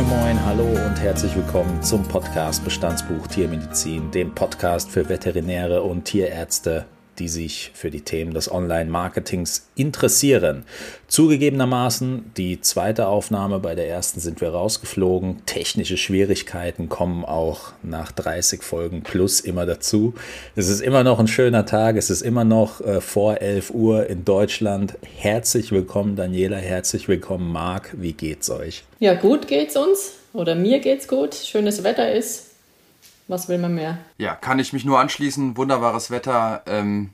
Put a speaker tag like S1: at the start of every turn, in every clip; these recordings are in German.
S1: Moin Moin, hallo und herzlich willkommen zum Podcast Bestandsbuch Tiermedizin, dem Podcast für Veterinäre und Tierärzte die sich für die Themen des Online-Marketings interessieren. Zugegebenermaßen, die zweite Aufnahme, bei der ersten sind wir rausgeflogen. Technische Schwierigkeiten kommen auch nach 30 Folgen plus immer dazu. Es ist immer noch ein schöner Tag, es ist immer noch äh, vor 11 Uhr in Deutschland. Herzlich willkommen, Daniela, herzlich willkommen, Marc. Wie geht's euch?
S2: Ja, gut geht's uns. Oder mir geht's gut. Schönes Wetter ist. Was will man mehr?
S3: Ja, kann ich mich nur anschließen. Wunderbares Wetter, ähm,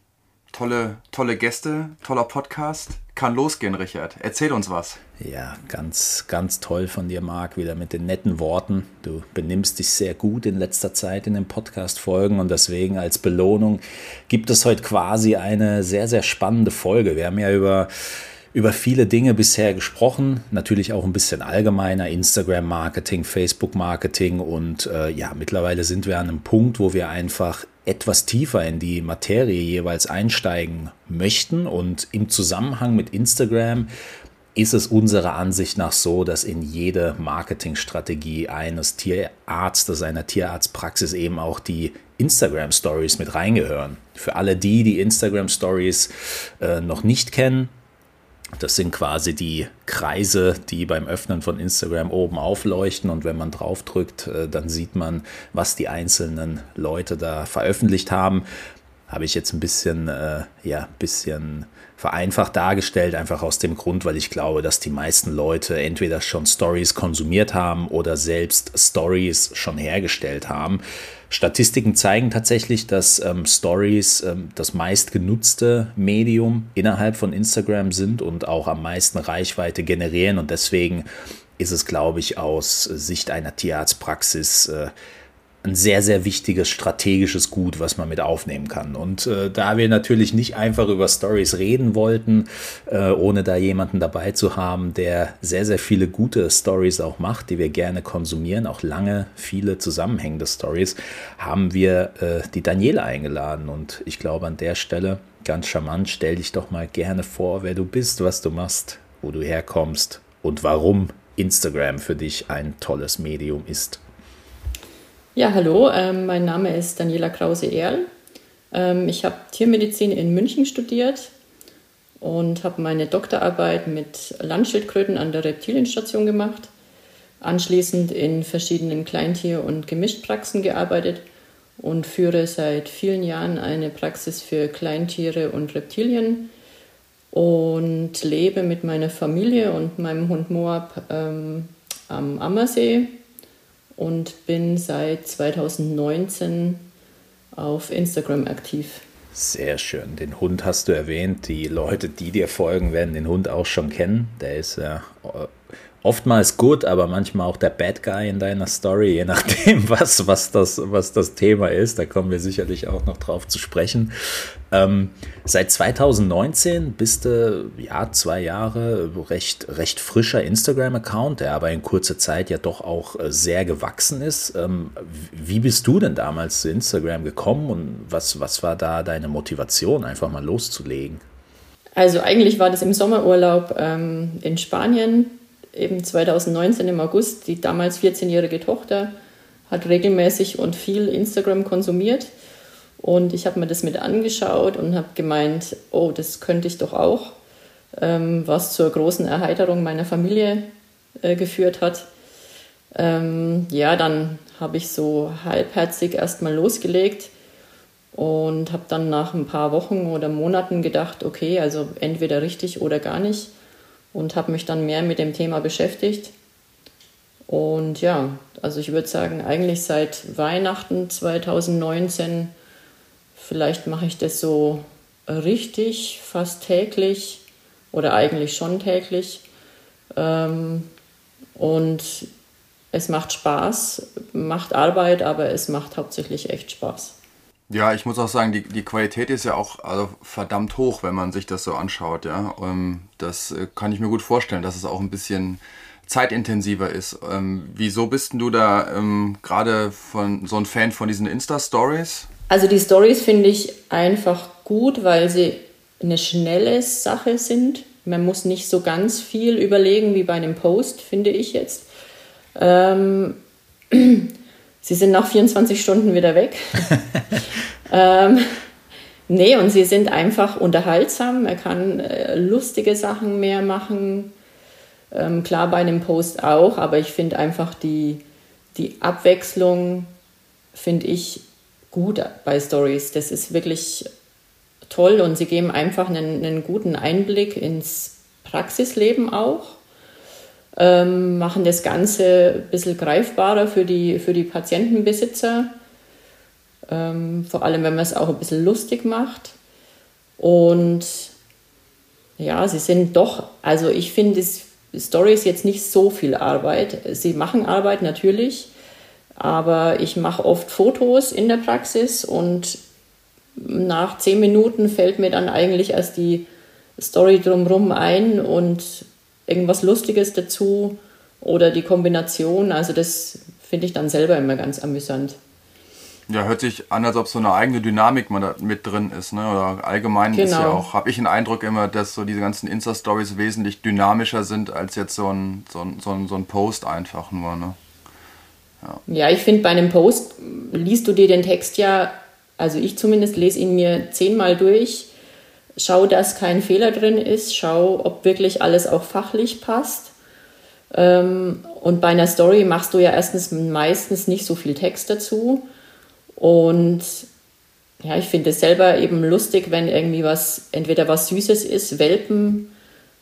S3: tolle, tolle Gäste, toller Podcast. Kann losgehen, Richard. Erzähl uns was.
S1: Ja, ganz, ganz toll von dir, Marc, wieder mit den netten Worten. Du benimmst dich sehr gut in letzter Zeit in den Podcast-Folgen und deswegen als Belohnung gibt es heute quasi eine sehr, sehr spannende Folge. Wir haben ja über über viele Dinge bisher gesprochen, natürlich auch ein bisschen allgemeiner, Instagram-Marketing, Facebook-Marketing und äh, ja, mittlerweile sind wir an einem Punkt, wo wir einfach etwas tiefer in die Materie jeweils einsteigen möchten und im Zusammenhang mit Instagram ist es unserer Ansicht nach so, dass in jede Marketingstrategie eines Tierarztes, einer Tierarztpraxis eben auch die Instagram Stories mit reingehören. Für alle die, die Instagram Stories äh, noch nicht kennen, das sind quasi die Kreise, die beim Öffnen von Instagram oben aufleuchten und wenn man drauf drückt, äh, dann sieht man, was die einzelnen Leute da veröffentlicht haben. Habe ich jetzt ein bisschen, äh, ja, bisschen vereinfacht dargestellt, einfach aus dem Grund, weil ich glaube, dass die meisten Leute entweder schon Stories konsumiert haben oder selbst Stories schon hergestellt haben. Statistiken zeigen tatsächlich, dass ähm, Stories ähm, das meistgenutzte Medium innerhalb von Instagram sind und auch am meisten Reichweite generieren. Und deswegen ist es, glaube ich, aus Sicht einer Tierarztpraxis äh, ein sehr, sehr wichtiges strategisches Gut, was man mit aufnehmen kann. Und äh, da wir natürlich nicht einfach über Stories reden wollten, äh, ohne da jemanden dabei zu haben, der sehr, sehr viele gute Stories auch macht, die wir gerne konsumieren, auch lange, viele zusammenhängende Stories, haben wir äh, die Daniela eingeladen. Und ich glaube an der Stelle, ganz charmant, stell dich doch mal gerne vor, wer du bist, was du machst, wo du herkommst und warum Instagram für dich ein tolles Medium ist.
S2: Ja, hallo, ähm, mein Name ist Daniela Krause-Erl. Ähm, ich habe Tiermedizin in München studiert und habe meine Doktorarbeit mit Landschildkröten an der Reptilienstation gemacht. Anschließend in verschiedenen Kleintier- und Gemischtpraxen gearbeitet und führe seit vielen Jahren eine Praxis für Kleintiere und Reptilien und lebe mit meiner Familie und meinem Hund Moab ähm, am Ammersee und bin seit 2019 auf Instagram aktiv.
S1: Sehr schön. Den Hund hast du erwähnt. Die Leute, die dir folgen, werden den Hund auch schon kennen. Der ist ja äh, oftmals gut, aber manchmal auch der Bad Guy in deiner Story, je nachdem, was, was, das, was das Thema ist. Da kommen wir sicherlich auch noch drauf zu sprechen. Ähm, seit 2019 bist du ja zwei Jahre recht, recht frischer Instagram-Account, der aber in kurzer Zeit ja doch auch äh, sehr gewachsen ist. Ähm, wie bist du denn damals zu Instagram gekommen und was, was war da deine Motivation, einfach mal loszulegen?
S2: Also eigentlich war das im Sommerurlaub ähm, in Spanien eben 2019 im August, die damals 14-jährige Tochter hat regelmäßig und viel Instagram konsumiert. Und ich habe mir das mit angeschaut und habe gemeint, oh, das könnte ich doch auch, ähm, was zur großen Erheiterung meiner Familie äh, geführt hat. Ähm, ja, dann habe ich so halbherzig erstmal losgelegt und habe dann nach ein paar Wochen oder Monaten gedacht, okay, also entweder richtig oder gar nicht und habe mich dann mehr mit dem Thema beschäftigt. Und ja, also ich würde sagen, eigentlich seit Weihnachten 2019, vielleicht mache ich das so richtig, fast täglich oder eigentlich schon täglich. Ähm, und es macht Spaß, macht Arbeit, aber es macht hauptsächlich echt Spaß.
S3: Ja, ich muss auch sagen, die, die Qualität ist ja auch also verdammt hoch, wenn man sich das so anschaut. Ja, ähm, das äh, kann ich mir gut vorstellen, dass es auch ein bisschen zeitintensiver ist. Ähm, wieso bist du da ähm, gerade von so ein Fan von diesen Insta-Stories?
S2: Also die Stories finde ich einfach gut, weil sie eine schnelle Sache sind. Man muss nicht so ganz viel überlegen wie bei einem Post, finde ich jetzt. Ähm, sie sind nach 24 Stunden wieder weg. ähm, nee, und sie sind einfach unterhaltsam. Er kann äh, lustige Sachen mehr machen. Ähm, klar bei einem Post auch, aber ich finde einfach die, die Abwechslung, finde ich gut bei Stories. Das ist wirklich toll und sie geben einfach einen, einen guten Einblick ins Praxisleben auch. Ähm, machen das Ganze ein bisschen greifbarer für die, für die Patientenbesitzer, ähm, vor allem wenn man es auch ein bisschen lustig macht. Und ja, sie sind doch, also ich finde, Story ist jetzt nicht so viel Arbeit. Sie machen Arbeit natürlich, aber ich mache oft Fotos in der Praxis und nach zehn Minuten fällt mir dann eigentlich erst die Story drumherum ein und irgendwas Lustiges dazu oder die Kombination. Also das finde ich dann selber immer ganz amüsant.
S3: Ja, hört sich an, als ob so eine eigene Dynamik mit drin ist. Ne? Oder allgemein genau. ist ja genau. auch, habe ich den Eindruck immer, dass so diese ganzen Insta-Stories wesentlich dynamischer sind als jetzt so ein, so ein, so ein, so ein Post einfach nur. Ne?
S2: Ja. ja, ich finde, bei einem Post liest du dir den Text ja, also ich zumindest lese ihn mir zehnmal durch, schau, dass kein Fehler drin ist, schau, ob wirklich alles auch fachlich passt. Ähm, und bei einer Story machst du ja erstens meistens nicht so viel Text dazu. Und ja, ich finde es selber eben lustig, wenn irgendwie was, entweder was Süßes ist, Welpen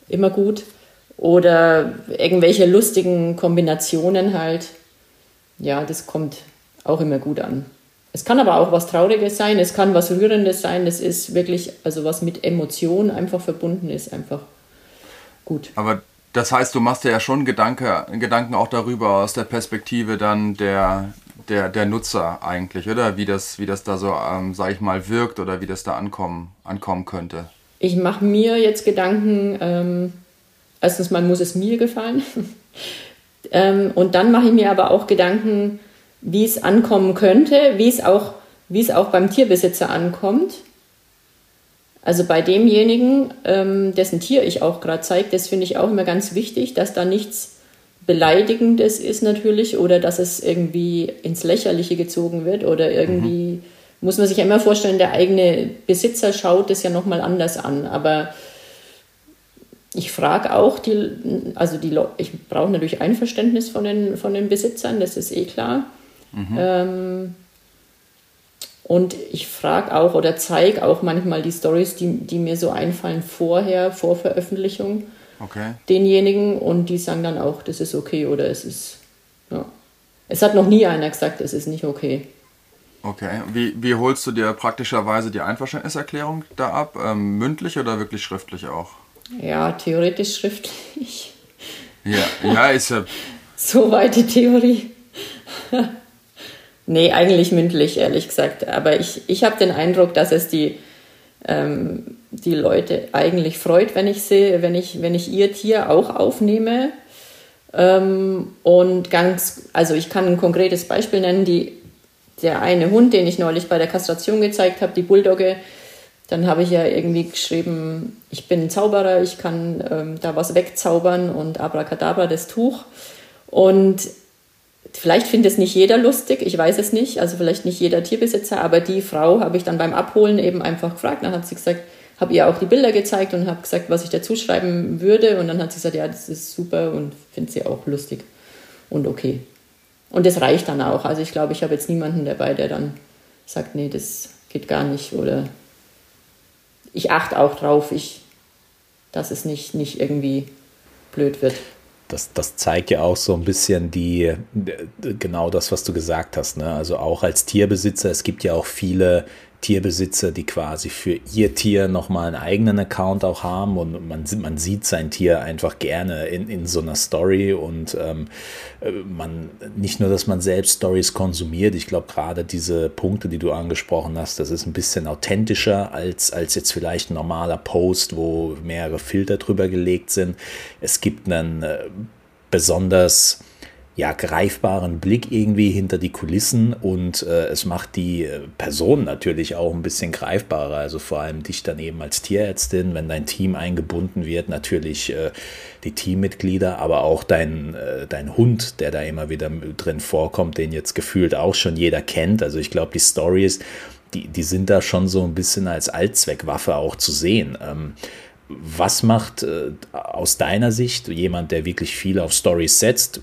S2: immer gut, oder irgendwelche lustigen Kombinationen halt ja, das kommt auch immer gut an. Es kann aber auch was Trauriges sein, es kann was Rührendes sein, es ist wirklich, also was mit Emotionen einfach verbunden ist, einfach gut.
S3: Aber das heißt, du machst dir ja schon Gedanke, Gedanken auch darüber aus der Perspektive dann der, der, der Nutzer eigentlich, oder? Wie das, wie das da so, ähm, sag ich mal, wirkt oder wie das da ankommen, ankommen könnte.
S2: Ich mache mir jetzt Gedanken, ähm, erstens mal muss es mir gefallen. Ähm, und dann mache ich mir aber auch Gedanken, wie es ankommen könnte, wie es auch, wie es auch beim Tierbesitzer ankommt. Also bei demjenigen, ähm, dessen Tier ich auch gerade zeige, das finde ich auch immer ganz wichtig, dass da nichts Beleidigendes ist natürlich oder dass es irgendwie ins Lächerliche gezogen wird oder irgendwie, mhm. muss man sich ja immer vorstellen, der eigene Besitzer schaut es ja nochmal anders an. Aber ich frage auch die, also die ich brauche natürlich Einverständnis von den, von den Besitzern, das ist eh klar. Mhm. Ähm, und ich frage auch oder zeige auch manchmal die Stories, die, die mir so einfallen vorher, vor Veröffentlichung, okay. denjenigen und die sagen dann auch, das ist okay oder es ist, ja. Es hat noch nie einer gesagt, es ist nicht okay.
S3: Okay, wie, wie holst du dir praktischerweise die Einverständniserklärung da ab? Ähm, mündlich oder wirklich schriftlich auch?
S2: Ja, theoretisch schriftlich.
S3: Ja, ja, ist ja.
S2: Soweit die Theorie. nee, eigentlich mündlich, ehrlich gesagt. Aber ich, ich habe den Eindruck, dass es die, ähm, die Leute eigentlich freut, wenn ich sehe, wenn ich, wenn ich ihr Tier auch aufnehme. Ähm, und ganz, also ich kann ein konkretes Beispiel nennen, die, der eine Hund, den ich neulich bei der Kastration gezeigt habe, die Bulldogge, dann habe ich ja irgendwie geschrieben, ich bin ein Zauberer, ich kann ähm, da was wegzaubern und abracadabra das Tuch. Und vielleicht findet es nicht jeder lustig, ich weiß es nicht, also vielleicht nicht jeder Tierbesitzer, aber die Frau habe ich dann beim Abholen eben einfach gefragt. Dann hat sie gesagt, habe ihr auch die Bilder gezeigt und habe gesagt, was ich dazu schreiben würde. Und dann hat sie gesagt, ja, das ist super und finde sie auch lustig und okay. Und das reicht dann auch. Also ich glaube, ich habe jetzt niemanden dabei, der dann sagt, nee, das geht gar nicht oder ich achte auch drauf, ich, dass es nicht, nicht irgendwie blöd wird.
S1: Das, das zeigt ja auch so ein bisschen die, genau das, was du gesagt hast. Ne? Also auch als Tierbesitzer, es gibt ja auch viele Tierbesitzer, die quasi für ihr Tier nochmal einen eigenen Account auch haben. Und man, man sieht sein Tier einfach gerne in, in so einer Story. Und ähm, äh, man nicht nur, dass man selbst Stories konsumiert, ich glaube gerade diese Punkte, die du angesprochen hast, das ist ein bisschen authentischer als, als jetzt vielleicht ein normaler Post, wo mehrere Filter drüber gelegt sind. Es gibt einen äh, besonders ja, greifbaren Blick irgendwie hinter die Kulissen und äh, es macht die äh, Person natürlich auch ein bisschen greifbarer. Also vor allem dich dann eben als Tierärztin, wenn dein Team eingebunden wird, natürlich äh, die Teammitglieder, aber auch dein, äh, dein Hund, der da immer wieder drin vorkommt, den jetzt gefühlt auch schon jeder kennt. Also ich glaube, die Stories, die, die sind da schon so ein bisschen als Allzweckwaffe auch zu sehen. Ähm, was macht äh, aus deiner Sicht jemand, der wirklich viel auf Stories setzt,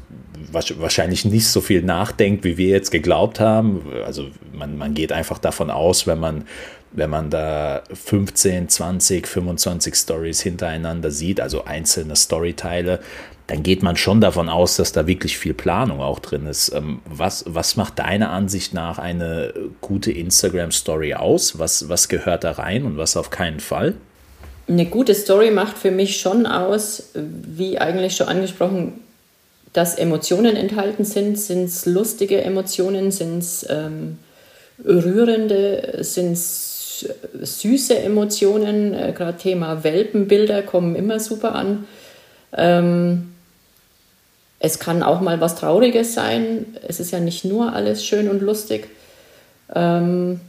S1: wahrscheinlich nicht so viel nachdenkt, wie wir jetzt geglaubt haben? Also man, man geht einfach davon aus, wenn man, wenn man da 15, 20, 25 Stories hintereinander sieht, also einzelne Storyteile, dann geht man schon davon aus, dass da wirklich viel Planung auch drin ist. Ähm, was, was macht deiner Ansicht nach eine gute Instagram-Story aus? Was, was gehört da rein und was auf keinen Fall?
S2: Eine gute Story macht für mich schon aus, wie eigentlich schon angesprochen, dass Emotionen enthalten sind. Sind es lustige Emotionen? Sind es ähm, rührende? Sind es süße Emotionen? Äh, Gerade Thema Welpenbilder kommen immer super an. Ähm, es kann auch mal was Trauriges sein. Es ist ja nicht nur alles schön und lustig. Ähm,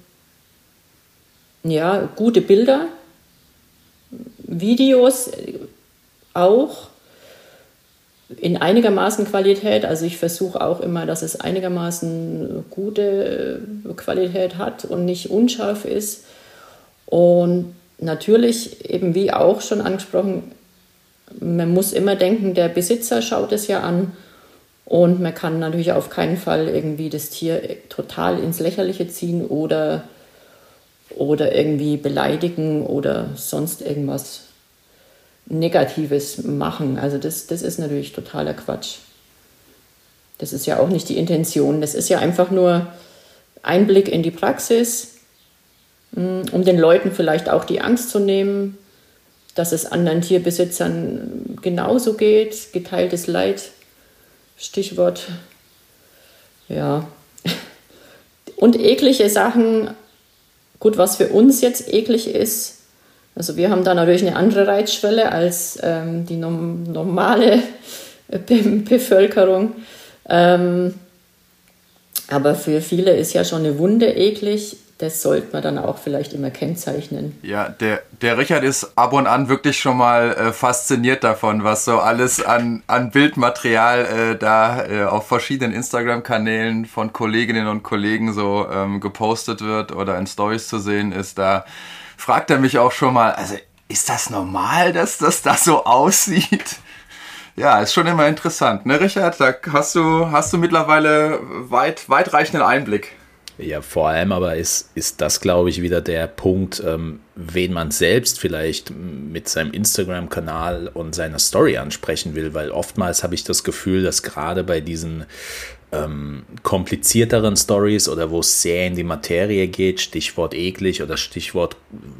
S2: ja, gute Bilder Videos auch in einigermaßen Qualität. Also ich versuche auch immer, dass es einigermaßen gute Qualität hat und nicht unscharf ist. Und natürlich, eben wie auch schon angesprochen, man muss immer denken, der Besitzer schaut es ja an. Und man kann natürlich auf keinen Fall irgendwie das Tier total ins Lächerliche ziehen oder oder irgendwie beleidigen oder sonst irgendwas Negatives machen. Also das, das ist natürlich totaler Quatsch. Das ist ja auch nicht die Intention. Das ist ja einfach nur Einblick in die Praxis, hm, um den Leuten vielleicht auch die Angst zu nehmen, dass es anderen Tierbesitzern genauso geht. Geteiltes Leid, Stichwort. Ja. Und eklige Sachen Gut, was für uns jetzt eklig ist, also wir haben da natürlich eine andere Reizschwelle als ähm, die normale Be Bevölkerung. Ähm, aber für viele ist ja schon eine Wunde eklig das sollte man dann auch vielleicht immer kennzeichnen.
S3: Ja, der, der Richard ist ab und an wirklich schon mal äh, fasziniert davon, was so alles an, an Bildmaterial äh, da äh, auf verschiedenen Instagram-Kanälen von Kolleginnen und Kollegen so ähm, gepostet wird oder in Stories zu sehen ist. Da fragt er mich auch schon mal, also ist das normal, dass das da so aussieht? Ja, ist schon immer interessant, ne, Richard? Da hast du, hast du mittlerweile weit, weitreichenden Einblick.
S1: Ja, vor allem aber ist, ist das, glaube ich, wieder der Punkt, ähm, wen man selbst vielleicht mit seinem Instagram-Kanal und seiner Story ansprechen will, weil oftmals habe ich das Gefühl, dass gerade bei diesen ähm, komplizierteren Stories oder wo es sehr in die Materie geht, Stichwort eklig oder Stichwort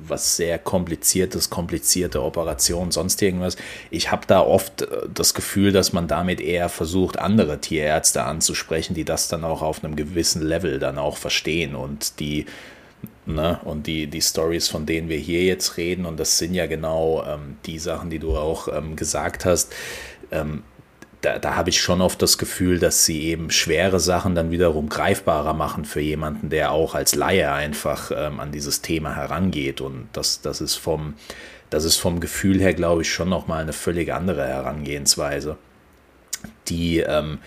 S1: was sehr kompliziertes, komplizierte Operation, sonst irgendwas. Ich habe da oft äh, das Gefühl, dass man damit eher versucht, andere Tierärzte anzusprechen, die das dann auch auf einem gewissen Level dann auch verstehen und die Ne? Und die, die Stories, von denen wir hier jetzt reden, und das sind ja genau ähm, die Sachen, die du auch ähm, gesagt hast, ähm, da, da habe ich schon oft das Gefühl, dass sie eben schwere Sachen dann wiederum greifbarer machen für jemanden, der auch als Laie einfach ähm, an dieses Thema herangeht. Und das, das ist vom, das ist vom Gefühl her, glaube ich, schon nochmal eine völlig andere Herangehensweise, die ähm,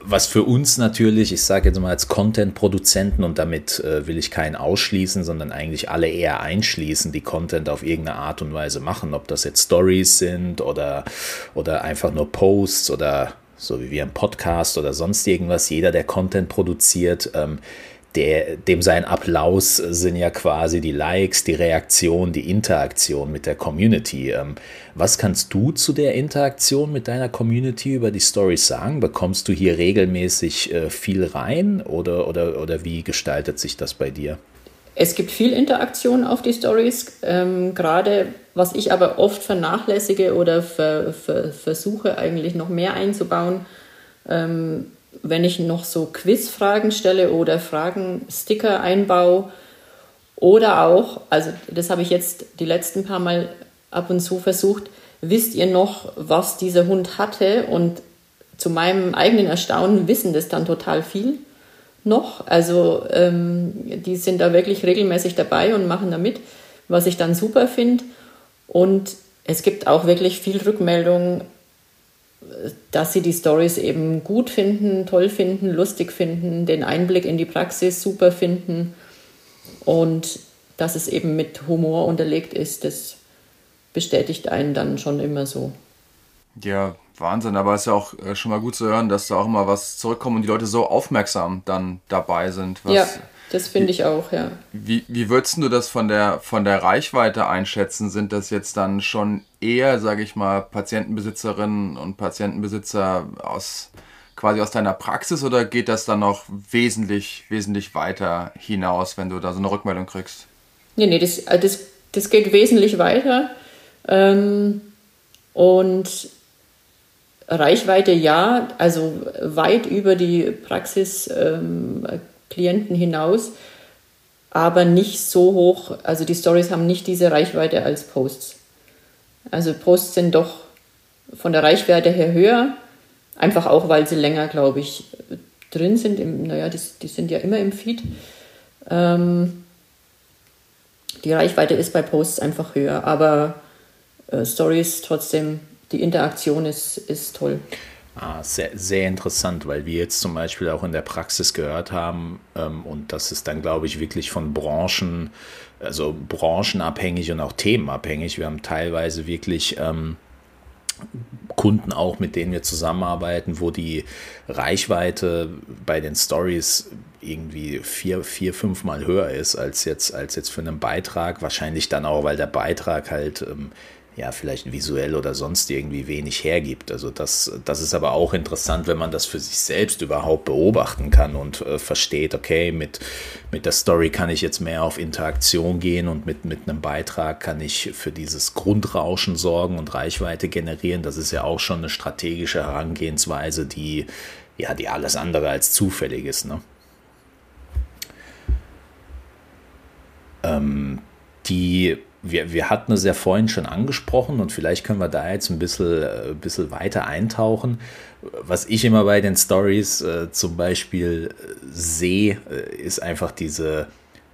S1: was für uns natürlich, ich sage jetzt mal als Content-Produzenten und damit äh, will ich keinen ausschließen, sondern eigentlich alle eher einschließen, die Content auf irgendeine Art und Weise machen, ob das jetzt Stories sind oder, oder einfach nur Posts oder so wie wir ein Podcast oder sonst irgendwas. Jeder, der Content produziert, ähm, der, dem sein Applaus sind ja quasi die Likes, die Reaktion, die Interaktion mit der Community. Ähm, was kannst du zu der Interaktion mit deiner Community über die Stories sagen? Bekommst du hier regelmäßig äh, viel rein oder, oder, oder wie gestaltet sich das bei dir?
S2: Es gibt viel Interaktion auf die Stories. Ähm, gerade was ich aber oft vernachlässige oder ver, ver, versuche eigentlich noch mehr einzubauen, ähm, wenn ich noch so Quizfragen stelle oder Fragen, Sticker einbaue oder auch, also das habe ich jetzt die letzten paar Mal ab und zu versucht, wisst ihr noch, was dieser Hund hatte und zu meinem eigenen Erstaunen wissen das dann total viel noch. Also ähm, die sind da wirklich regelmäßig dabei und machen da mit, was ich dann super finde. Und es gibt auch wirklich viel Rückmeldung, dass sie die Stories eben gut finden, toll finden, lustig finden, den Einblick in die Praxis super finden und dass es eben mit Humor unterlegt ist, das bestätigt einen dann schon immer so.
S3: Ja, Wahnsinn, aber es ist ja auch äh, schon mal gut zu hören, dass da auch immer was zurückkommt und die Leute so aufmerksam dann dabei sind.
S2: ja, das finde ich auch, ja.
S3: Wie, wie würdest du das von der, von der Reichweite einschätzen? Sind das jetzt dann schon eher, sage ich mal, Patientenbesitzerinnen und Patientenbesitzer aus quasi aus deiner Praxis oder geht das dann noch wesentlich, wesentlich weiter hinaus, wenn du da so eine Rückmeldung kriegst?
S2: Nee, nee, das, äh, das, das geht wesentlich weiter. Ähm, und Reichweite ja, also weit über die Praxisklienten ähm, hinaus, aber nicht so hoch. Also die Stories haben nicht diese Reichweite als Posts. Also Posts sind doch von der Reichweite her höher, einfach auch, weil sie länger, glaube ich, drin sind. Im, naja, die, die sind ja immer im Feed. Ähm, die Reichweite ist bei Posts einfach höher, aber äh, Stories trotzdem die Interaktion ist, ist toll.
S1: Ah, sehr, sehr interessant, weil wir jetzt zum Beispiel auch in der Praxis gehört haben, ähm, und das ist dann, glaube ich, wirklich von Branchen, also branchenabhängig und auch themenabhängig. Wir haben teilweise wirklich ähm, Kunden auch, mit denen wir zusammenarbeiten, wo die Reichweite bei den Stories irgendwie vier, vier, fünfmal höher ist als jetzt, als jetzt für einen Beitrag. Wahrscheinlich dann auch, weil der Beitrag halt ähm, ja, vielleicht visuell oder sonst irgendwie wenig hergibt. Also das, das ist aber auch interessant, wenn man das für sich selbst überhaupt beobachten kann und äh, versteht, okay, mit, mit der Story kann ich jetzt mehr auf Interaktion gehen und mit, mit einem Beitrag kann ich für dieses Grundrauschen sorgen und Reichweite generieren. Das ist ja auch schon eine strategische Herangehensweise, die, ja, die alles andere als zufällig ist. Ne? Ähm, die wir, wir hatten es ja vorhin schon angesprochen und vielleicht können wir da jetzt ein bisschen, ein äh, bisschen weiter eintauchen. Was ich immer bei den Stories äh, zum Beispiel äh, sehe, äh, ist einfach diese,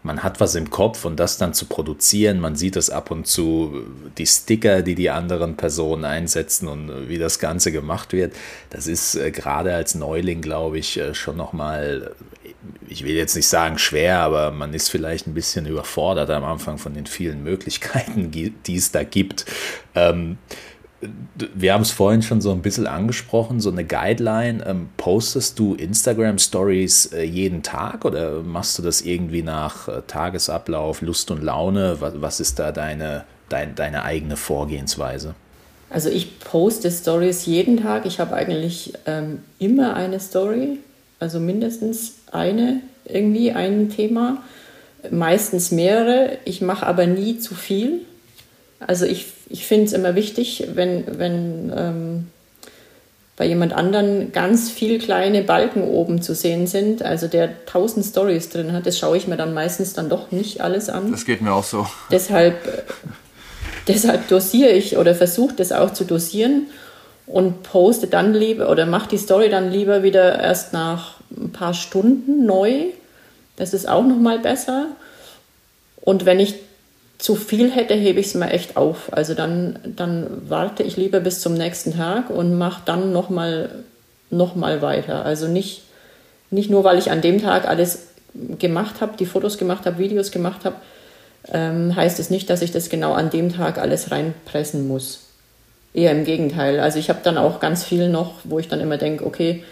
S1: man hat was im Kopf und das dann zu produzieren. Man sieht es ab und zu, die Sticker, die die anderen Personen einsetzen und wie das Ganze gemacht wird. Das ist äh, gerade als Neuling, glaube ich, äh, schon nochmal ich will jetzt nicht sagen schwer, aber man ist vielleicht ein bisschen überfordert am Anfang von den vielen Möglichkeiten, die es da gibt. Ähm, wir haben es vorhin schon so ein bisschen angesprochen, so eine Guideline. Ähm, postest du Instagram Stories äh, jeden Tag oder machst du das irgendwie nach äh, Tagesablauf, Lust und Laune? Was, was ist da deine, dein, deine eigene Vorgehensweise?
S2: Also ich poste Stories jeden Tag. Ich habe eigentlich ähm, immer eine Story also mindestens eine, irgendwie ein Thema, meistens mehrere. Ich mache aber nie zu viel. Also ich, ich finde es immer wichtig, wenn, wenn ähm, bei jemand anderen ganz viel kleine Balken oben zu sehen sind, also der tausend Stories drin hat, das schaue ich mir dann meistens dann doch nicht alles an.
S3: Das geht mir auch so.
S2: Deshalb, deshalb dosiere ich oder versuche das auch zu dosieren und poste dann lieber oder mache die Story dann lieber wieder erst nach ein paar Stunden neu. Das ist auch noch mal besser. Und wenn ich zu viel hätte, hebe ich es mir echt auf. Also dann, dann warte ich lieber bis zum nächsten Tag und mache dann noch mal, noch mal weiter. Also nicht, nicht nur, weil ich an dem Tag alles gemacht habe, die Fotos gemacht habe, Videos gemacht habe, ähm, heißt es nicht, dass ich das genau an dem Tag alles reinpressen muss. Eher im Gegenteil. Also ich habe dann auch ganz viel noch, wo ich dann immer denke, okay,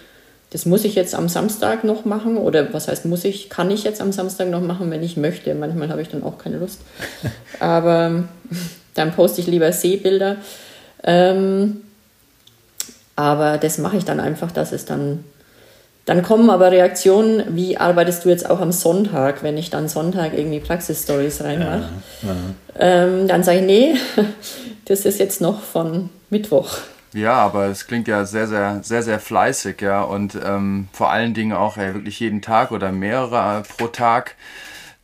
S2: das muss ich jetzt am Samstag noch machen oder was heißt muss ich, kann ich jetzt am Samstag noch machen, wenn ich möchte. Manchmal habe ich dann auch keine Lust. Aber dann poste ich lieber Seebilder. Ähm, aber das mache ich dann einfach, dass es dann. Dann kommen aber Reaktionen, wie arbeitest du jetzt auch am Sonntag, wenn ich dann Sonntag irgendwie Praxisstories reinmache. Ja, ja. ähm, dann sage ich, nee, das ist jetzt noch von Mittwoch.
S3: Ja, aber es klingt ja sehr, sehr, sehr, sehr fleißig, ja. Und ähm, vor allen Dingen auch ey, wirklich jeden Tag oder mehrere pro Tag.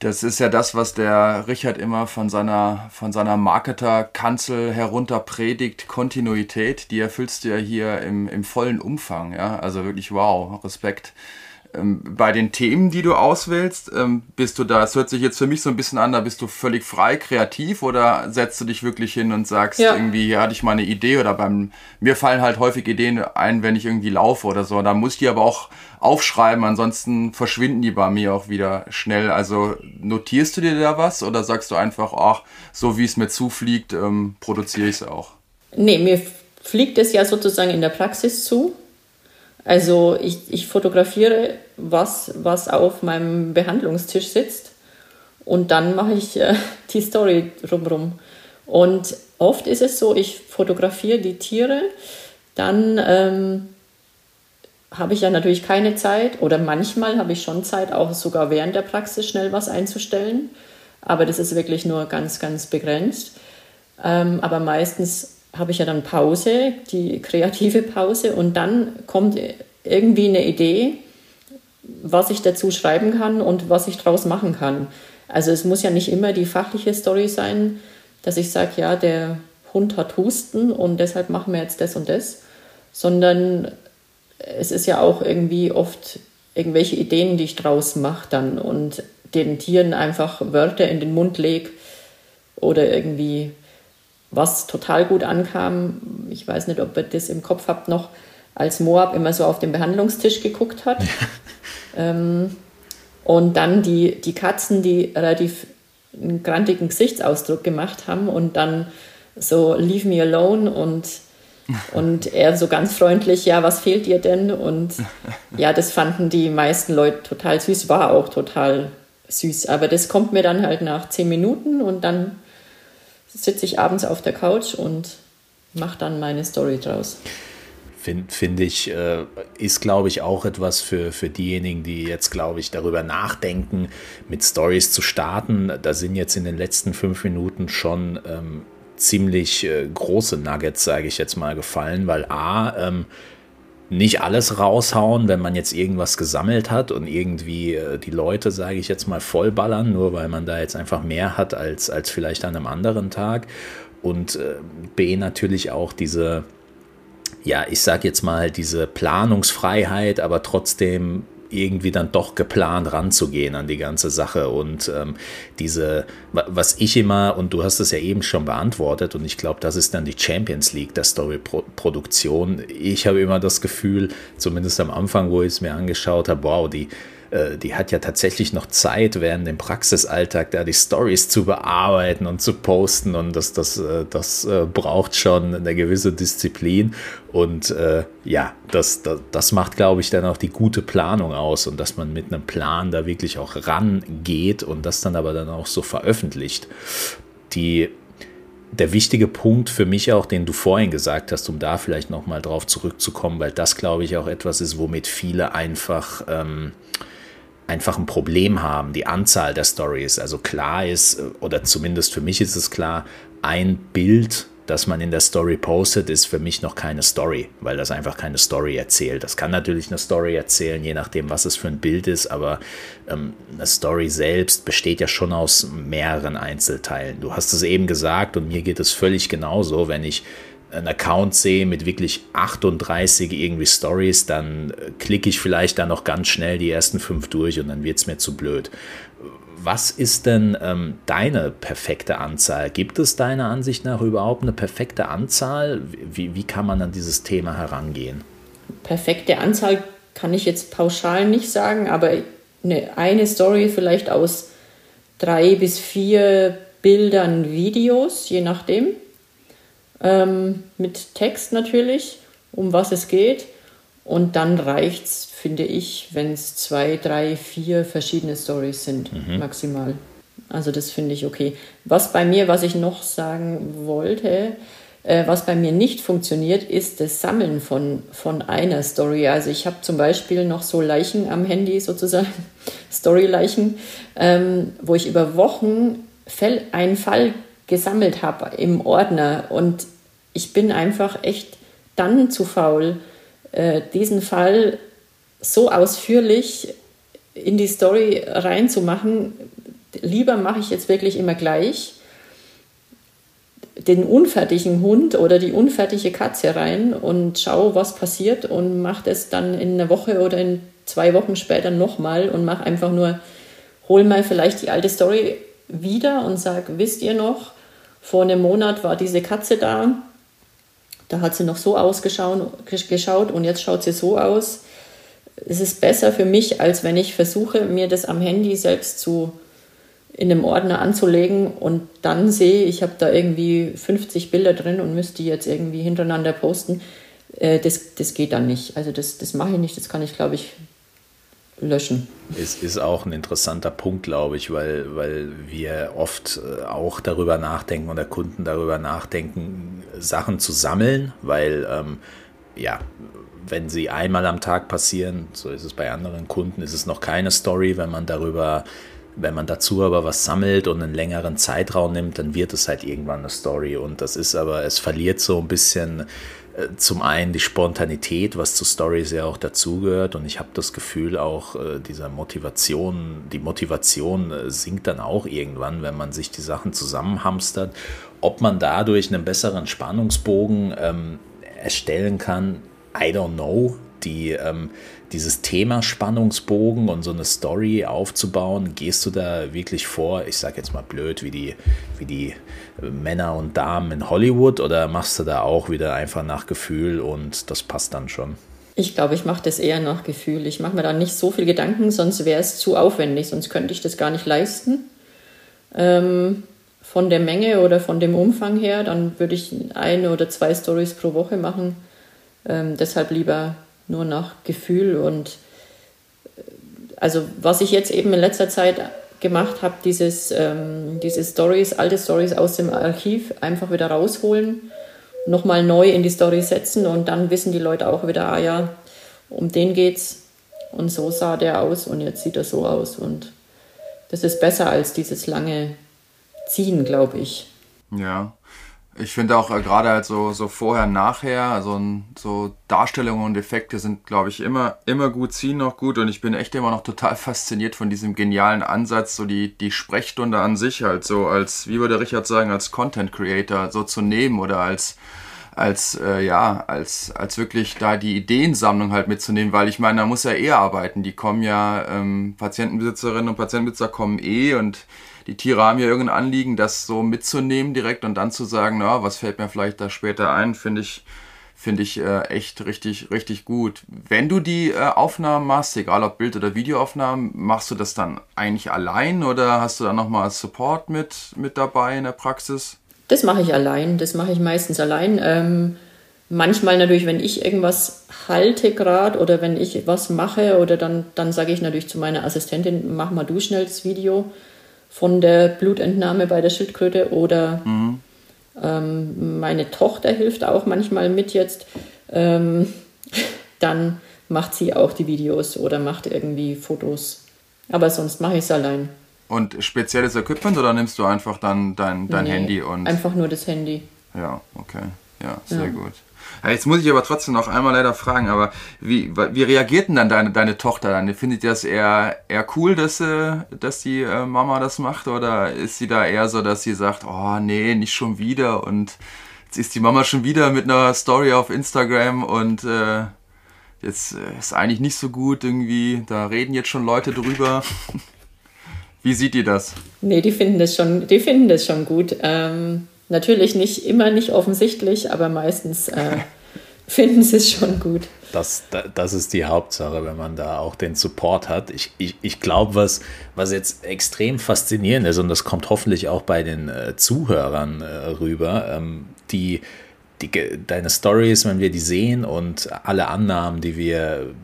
S3: Das ist ja das, was der Richard immer von seiner, von seiner Marketer-Kanzel herunter predigt. Kontinuität, die erfüllst du ja hier im, im vollen Umfang. Ja? Also wirklich wow, Respekt. Ähm, bei den Themen, die du auswählst, ähm, bist du da, es hört sich jetzt für mich so ein bisschen an, da bist du völlig frei, kreativ oder setzt du dich wirklich hin und sagst, ja. irgendwie, hier hatte ich mal eine Idee oder beim, mir fallen halt häufig Ideen ein, wenn ich irgendwie laufe oder so, da muss ich die aber auch aufschreiben, ansonsten verschwinden die bei mir auch wieder schnell. Also notierst du dir da was oder sagst du einfach, ach, so wie es mir zufliegt, ähm, produziere ich es auch?
S2: Nee, mir fliegt es ja sozusagen in der Praxis zu. Also ich, ich fotografiere was, was auf meinem Behandlungstisch sitzt und dann mache ich äh, die Story drumherum. Und oft ist es so, ich fotografiere die Tiere, dann ähm, habe ich ja natürlich keine Zeit oder manchmal habe ich schon Zeit, auch sogar während der Praxis schnell was einzustellen. Aber das ist wirklich nur ganz, ganz begrenzt. Ähm, aber meistens habe ich ja dann Pause, die kreative Pause, und dann kommt irgendwie eine Idee, was ich dazu schreiben kann und was ich daraus machen kann. Also es muss ja nicht immer die fachliche Story sein, dass ich sage, ja, der Hund hat Husten und deshalb machen wir jetzt das und das, sondern es ist ja auch irgendwie oft irgendwelche Ideen, die ich draus mache dann und den Tieren einfach Wörter in den Mund lege oder irgendwie was total gut ankam. Ich weiß nicht, ob ihr das im Kopf habt noch, als Moab immer so auf den Behandlungstisch geguckt hat. ähm, und dann die, die Katzen, die relativ einen grantigen Gesichtsausdruck gemacht haben und dann so Leave me alone und, und er so ganz freundlich, ja, was fehlt dir denn? Und ja, das fanden die meisten Leute total süß, war auch total süß. Aber das kommt mir dann halt nach zehn Minuten und dann sitze ich abends auf der Couch und mache dann meine Story draus.
S1: Finde find ich, äh, ist, glaube ich, auch etwas für, für diejenigen, die jetzt, glaube ich, darüber nachdenken, mit Stories zu starten. Da sind jetzt in den letzten fünf Minuten schon ähm, ziemlich äh, große Nuggets, sage ich jetzt mal, gefallen, weil A, ähm, nicht alles raushauen, wenn man jetzt irgendwas gesammelt hat und irgendwie äh, die Leute, sage ich jetzt mal, vollballern, nur weil man da jetzt einfach mehr hat als, als vielleicht an einem anderen Tag. Und äh, B natürlich auch diese, ja, ich sage jetzt mal, diese Planungsfreiheit, aber trotzdem irgendwie dann doch geplant ranzugehen an die ganze Sache und ähm, diese, was ich immer, und du hast es ja eben schon beantwortet, und ich glaube, das ist dann die Champions League der Story-Produktion. Ich habe immer das Gefühl, zumindest am Anfang, wo ich es mir angeschaut habe, wow, die die hat ja tatsächlich noch Zeit, während dem Praxisalltag da die Stories zu bearbeiten und zu posten und das, das, äh, das äh, braucht schon eine gewisse Disziplin und äh, ja, das, das, das macht, glaube ich, dann auch die gute Planung aus und dass man mit einem Plan da wirklich auch rangeht und das dann aber dann auch so veröffentlicht. Die der wichtige Punkt für mich auch, den du vorhin gesagt hast, um da vielleicht nochmal drauf zurückzukommen, weil das, glaube ich, auch etwas ist, womit viele einfach ähm, einfach ein Problem haben, die Anzahl der Stories. Also klar ist, oder zumindest für mich ist es klar, ein Bild, das man in der Story postet, ist für mich noch keine Story, weil das einfach keine Story erzählt. Das kann natürlich eine Story erzählen, je nachdem, was es für ein Bild ist, aber ähm, eine Story selbst besteht ja schon aus mehreren Einzelteilen. Du hast es eben gesagt und mir geht es völlig genauso, wenn ich einen Account sehe mit wirklich 38 irgendwie Stories, dann äh, klicke ich vielleicht da noch ganz schnell die ersten fünf durch und dann wird es mir zu blöd. Was ist denn ähm, deine perfekte Anzahl? Gibt es deiner Ansicht nach überhaupt eine perfekte Anzahl? Wie, wie kann man an dieses Thema herangehen?
S2: Perfekte Anzahl kann ich jetzt pauschal nicht sagen, aber eine, eine Story vielleicht aus drei bis vier Bildern, Videos, je nachdem ähm, mit Text natürlich, um was es geht. Und dann reicht es, finde ich, wenn es zwei, drei, vier verschiedene Stories sind, mhm. maximal. Also das finde ich okay. Was bei mir, was ich noch sagen wollte, äh, was bei mir nicht funktioniert, ist das Sammeln von, von einer Story. Also ich habe zum Beispiel noch so Leichen am Handy sozusagen, Story-Leichen, ähm, wo ich über Wochen einen Fall gesammelt habe im Ordner. Und ich bin einfach echt dann zu faul, äh, diesen Fall so ausführlich in die Story reinzumachen. lieber mache ich jetzt wirklich immer gleich den unfertigen Hund oder die unfertige Katze rein und schaue, was passiert und mache das dann in einer Woche oder in zwei Wochen später nochmal und mache einfach nur, hol mal vielleicht die alte Story wieder und sage, wisst ihr noch, vor einem Monat war diese Katze da, da hat sie noch so ausgeschaut und jetzt schaut sie so aus. Es ist besser für mich, als wenn ich versuche, mir das am Handy selbst zu in einem Ordner anzulegen und dann sehe, ich habe da irgendwie 50 Bilder drin und müsste die jetzt irgendwie hintereinander posten. Äh, das, das geht dann nicht. Also das, das mache ich nicht, das kann ich, glaube ich, löschen.
S1: Es ist auch ein interessanter Punkt, glaube ich, weil, weil wir oft äh, auch darüber nachdenken oder Kunden darüber nachdenken, Sachen zu sammeln, weil ähm, ja, wenn sie einmal am Tag passieren, so ist es bei anderen Kunden, ist es noch keine Story, wenn man darüber wenn man dazu aber was sammelt und einen längeren Zeitraum nimmt, dann wird es halt irgendwann eine Story. Und das ist aber, es verliert so ein bisschen zum einen die Spontanität, was zu Stories ja auch dazugehört. Und ich habe das Gefühl, auch äh, dieser Motivation, die Motivation äh, sinkt dann auch irgendwann, wenn man sich die Sachen zusammenhamstert. Ob man dadurch einen besseren Spannungsbogen ähm, erstellen kann, I don't know. Die ähm, dieses Thema Spannungsbogen und so eine Story aufzubauen, gehst du da wirklich vor, ich sage jetzt mal blöd, wie die, wie die Männer und Damen in Hollywood oder machst du da auch wieder einfach nach Gefühl und das passt dann schon?
S2: Ich glaube, ich mache das eher nach Gefühl. Ich mache mir da nicht so viel Gedanken, sonst wäre es zu aufwendig, sonst könnte ich das gar nicht leisten. Ähm, von der Menge oder von dem Umfang her, dann würde ich eine oder zwei Stories pro Woche machen. Ähm, deshalb lieber nur nach Gefühl und äh, also was ich jetzt eben in letzter Zeit gemacht habe, dieses, ähm, diese Stories, alte Stories aus dem Archiv einfach wieder rausholen, nochmal neu in die Story setzen und dann wissen die Leute auch wieder, ah ja, um den geht's und so sah der aus und jetzt sieht er so aus und das ist besser als dieses lange Ziehen, glaube ich.
S3: Ja, ich finde auch äh, gerade halt so, so vorher, nachher, also so Darstellungen und Effekte sind, glaube ich, immer, immer gut, ziehen noch gut und ich bin echt immer noch total fasziniert von diesem genialen Ansatz, so die, die Sprechstunde an sich halt so als, wie würde Richard sagen, als Content Creator so zu nehmen oder als, als, äh, ja, als, als wirklich da die Ideensammlung halt mitzunehmen, weil ich meine, da muss ja eh arbeiten, die kommen ja, ähm, Patientenbesitzerinnen und Patientenbesitzer kommen eh und die Tiere haben ja irgendein Anliegen, das so mitzunehmen direkt und dann zu sagen, na, was fällt mir vielleicht da später ein, finde ich, finde ich äh, echt richtig, richtig gut. Wenn du die äh, Aufnahmen machst, egal ob Bild- oder Videoaufnahmen, machst du das dann eigentlich allein oder hast du da nochmal Support mit, mit dabei in der Praxis?
S2: Das mache ich allein, das mache ich meistens allein. Ähm, manchmal natürlich, wenn ich irgendwas halte gerade oder wenn ich was mache oder dann, dann sage ich natürlich zu meiner Assistentin, mach mal du schnell das Video von der Blutentnahme bei der Schildkröte oder mhm. ähm, meine Tochter hilft auch manchmal mit jetzt. Ähm, dann macht sie auch die Videos oder macht irgendwie Fotos. Aber sonst mache ich es allein.
S3: Und spezielles Equipment oder nimmst du einfach dann dein, dein nee, Handy und.
S2: Einfach nur das Handy.
S3: Ja, okay. Ja, sehr ja. gut. Jetzt muss ich aber trotzdem noch einmal leider fragen, aber wie, wie reagiert denn dann deine, deine Tochter dann? Findet ihr das eher, eher cool, dass, äh, dass die äh, Mama das macht? Oder ist sie da eher so, dass sie sagt, oh nee, nicht schon wieder und jetzt ist die Mama schon wieder mit einer Story auf Instagram und äh, jetzt äh, ist eigentlich nicht so gut irgendwie, da reden jetzt schon Leute drüber. Wie sieht ihr das?
S2: Nee, die finden das schon, die finden das schon gut. Ähm Natürlich nicht immer nicht offensichtlich, aber meistens äh, finden sie es schon gut.
S1: Das, das ist die Hauptsache, wenn man da auch den Support hat. Ich, ich, ich glaube, was, was jetzt extrem faszinierend ist, und das kommt hoffentlich auch bei den äh, Zuhörern äh, rüber, ähm, die, die, deine Stories, wenn wir die sehen und alle Annahmen, die wir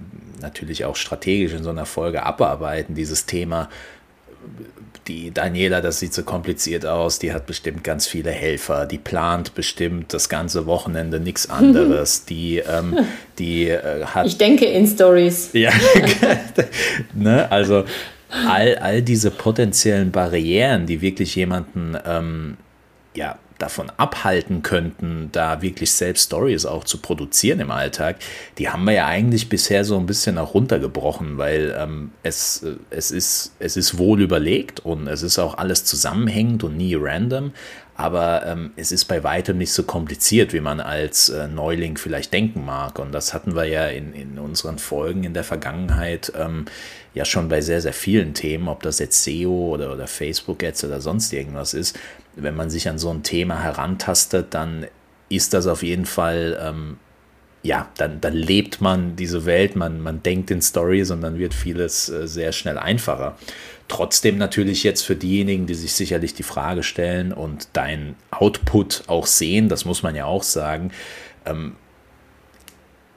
S1: natürlich auch strategisch in so einer Folge abarbeiten, dieses Thema die Daniela, das sieht so kompliziert aus, die hat bestimmt ganz viele Helfer, die plant bestimmt das ganze Wochenende nichts anderes, die, ähm, die äh, hat...
S2: Ich denke in Stories.
S1: Ja, ne, also all, all diese potenziellen Barrieren, die wirklich jemanden ähm, ja, davon abhalten könnten, da wirklich selbst Stories auch zu produzieren im Alltag, die haben wir ja eigentlich bisher so ein bisschen auch runtergebrochen, weil ähm, es, äh, es, ist, es ist wohl überlegt und es ist auch alles zusammenhängend und nie random, aber ähm, es ist bei weitem nicht so kompliziert, wie man als äh, Neuling vielleicht denken mag. Und das hatten wir ja in, in unseren Folgen in der Vergangenheit ähm, ja schon bei sehr, sehr vielen Themen, ob das jetzt SEO oder, oder Facebook jetzt oder sonst irgendwas ist. Wenn man sich an so ein Thema herantastet, dann ist das auf jeden Fall ähm, ja, dann, dann lebt man diese Welt, man, man denkt in Stories und dann wird vieles äh, sehr schnell einfacher. Trotzdem natürlich jetzt für diejenigen, die sich sicherlich die Frage stellen und dein Output auch sehen, das muss man ja auch sagen, ähm,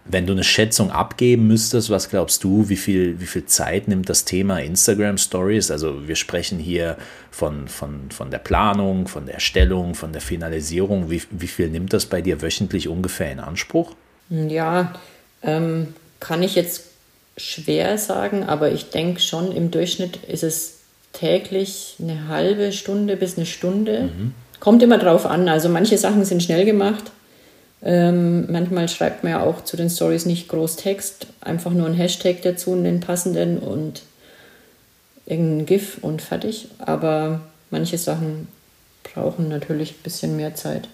S1: wenn du eine Schätzung abgeben müsstest, was glaubst du, wie viel, wie viel Zeit nimmt das Thema Instagram Stories? Also wir sprechen hier von, von, von der Planung, von der Erstellung, von der Finalisierung. Wie, wie viel nimmt das bei dir wöchentlich ungefähr in Anspruch?
S2: Ja, ähm, kann ich jetzt schwer sagen, aber ich denke schon, im Durchschnitt ist es täglich eine halbe Stunde bis eine Stunde. Mhm. Kommt immer drauf an. Also manche Sachen sind schnell gemacht. Ähm, manchmal schreibt man ja auch zu den Stories nicht groß Text, einfach nur ein Hashtag dazu, den passenden und irgendein GIF und fertig. Aber manche Sachen brauchen natürlich ein bisschen mehr Zeit.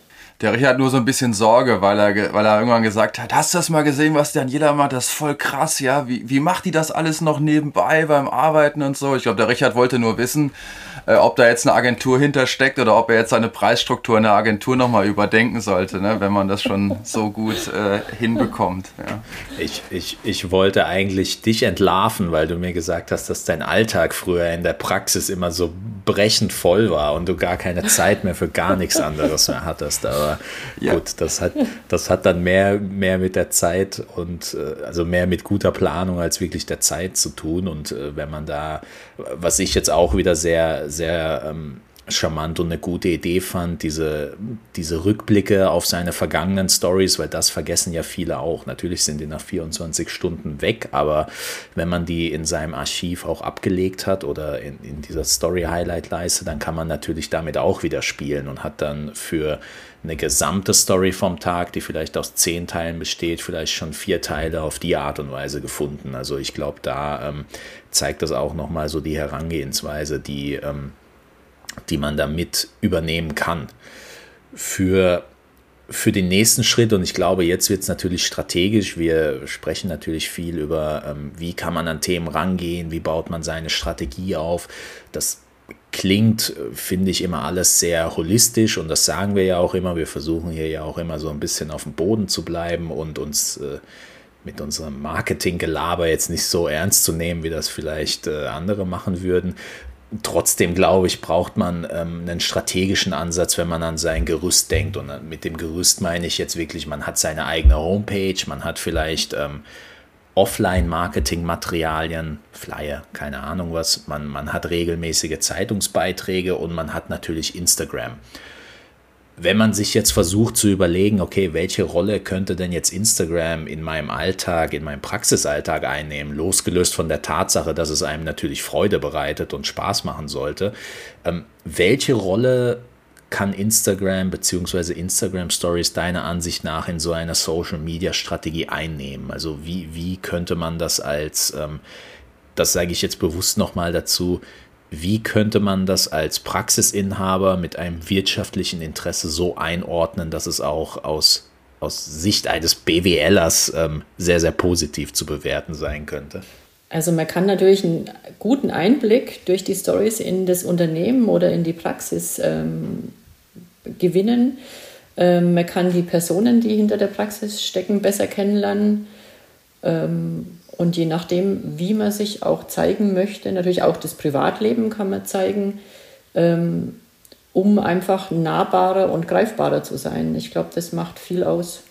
S3: Der Richard hat nur so ein bisschen Sorge, weil er, weil er irgendwann gesagt hat, hast du das mal gesehen, was Daniela macht? Das ist voll krass, ja. Wie, wie macht die das alles noch nebenbei beim Arbeiten und so? Ich glaube, der Richard wollte nur wissen, äh, ob da jetzt eine Agentur hintersteckt oder ob er jetzt seine Preisstruktur in der Agentur nochmal überdenken sollte, ne? wenn man das schon so gut äh, hinbekommt. Ja.
S1: Ich, ich, ich wollte eigentlich dich entlarven, weil du mir gesagt hast, dass dein Alltag früher in der Praxis immer so brechend voll war und du gar keine Zeit mehr für gar nichts anderes mehr hattest. Aber ja. gut, das hat, das hat dann mehr, mehr mit der Zeit und äh, also mehr mit guter Planung als wirklich der Zeit zu tun. Und äh, wenn man da, was ich jetzt auch wieder sehr, sehr ähm, charmant und eine gute Idee fand, diese, diese Rückblicke auf seine vergangenen Stories, weil das vergessen ja viele auch. Natürlich sind die nach 24 Stunden weg, aber wenn man die in seinem Archiv auch abgelegt hat oder in, in dieser Story-Highlight-Leiste, dann kann man natürlich damit auch wieder spielen und hat dann für eine gesamte Story vom Tag, die vielleicht aus zehn Teilen besteht, vielleicht schon vier Teile auf die Art und Weise gefunden. Also ich glaube, da ähm, zeigt das auch nochmal so die Herangehensweise, die ähm, die man da mit übernehmen kann. Für, für den nächsten Schritt, und ich glaube, jetzt wird es natürlich strategisch, wir sprechen natürlich viel über, ähm, wie kann man an Themen rangehen, wie baut man seine Strategie auf. Das klingt, finde ich, immer alles sehr holistisch und das sagen wir ja auch immer. Wir versuchen hier ja auch immer so ein bisschen auf dem Boden zu bleiben und uns äh, mit unserem Marketinggelaber jetzt nicht so ernst zu nehmen, wie das vielleicht äh, andere machen würden trotzdem glaube ich, braucht man ähm, einen strategischen Ansatz, wenn man an sein Gerüst denkt. Und mit dem Gerüst meine ich jetzt wirklich, man hat seine eigene Homepage, man hat vielleicht ähm, Offline-Marketing-Materialien, Flyer, keine Ahnung was, man, man hat regelmäßige Zeitungsbeiträge und man hat natürlich Instagram. Wenn man sich jetzt versucht zu überlegen, okay, welche Rolle könnte denn jetzt Instagram in meinem Alltag, in meinem Praxisalltag einnehmen, losgelöst von der Tatsache, dass es einem natürlich Freude bereitet und Spaß machen sollte, ähm, welche Rolle kann Instagram bzw. Instagram Stories deiner Ansicht nach in so einer Social Media Strategie einnehmen? Also wie, wie könnte man das als, ähm, das sage ich jetzt bewusst nochmal dazu, wie könnte man das als Praxisinhaber mit einem wirtschaftlichen Interesse so einordnen, dass es auch aus, aus Sicht eines BWLers ähm, sehr, sehr positiv zu bewerten sein könnte?
S2: Also man kann natürlich einen guten Einblick durch die Stories in das Unternehmen oder in die Praxis ähm, gewinnen. Ähm, man kann die Personen, die hinter der Praxis stecken, besser kennenlernen. Ähm, und je nachdem, wie man sich auch zeigen möchte, natürlich auch das Privatleben kann man zeigen, ähm, um einfach nahbarer und greifbarer zu sein. Ich glaube, das macht viel aus.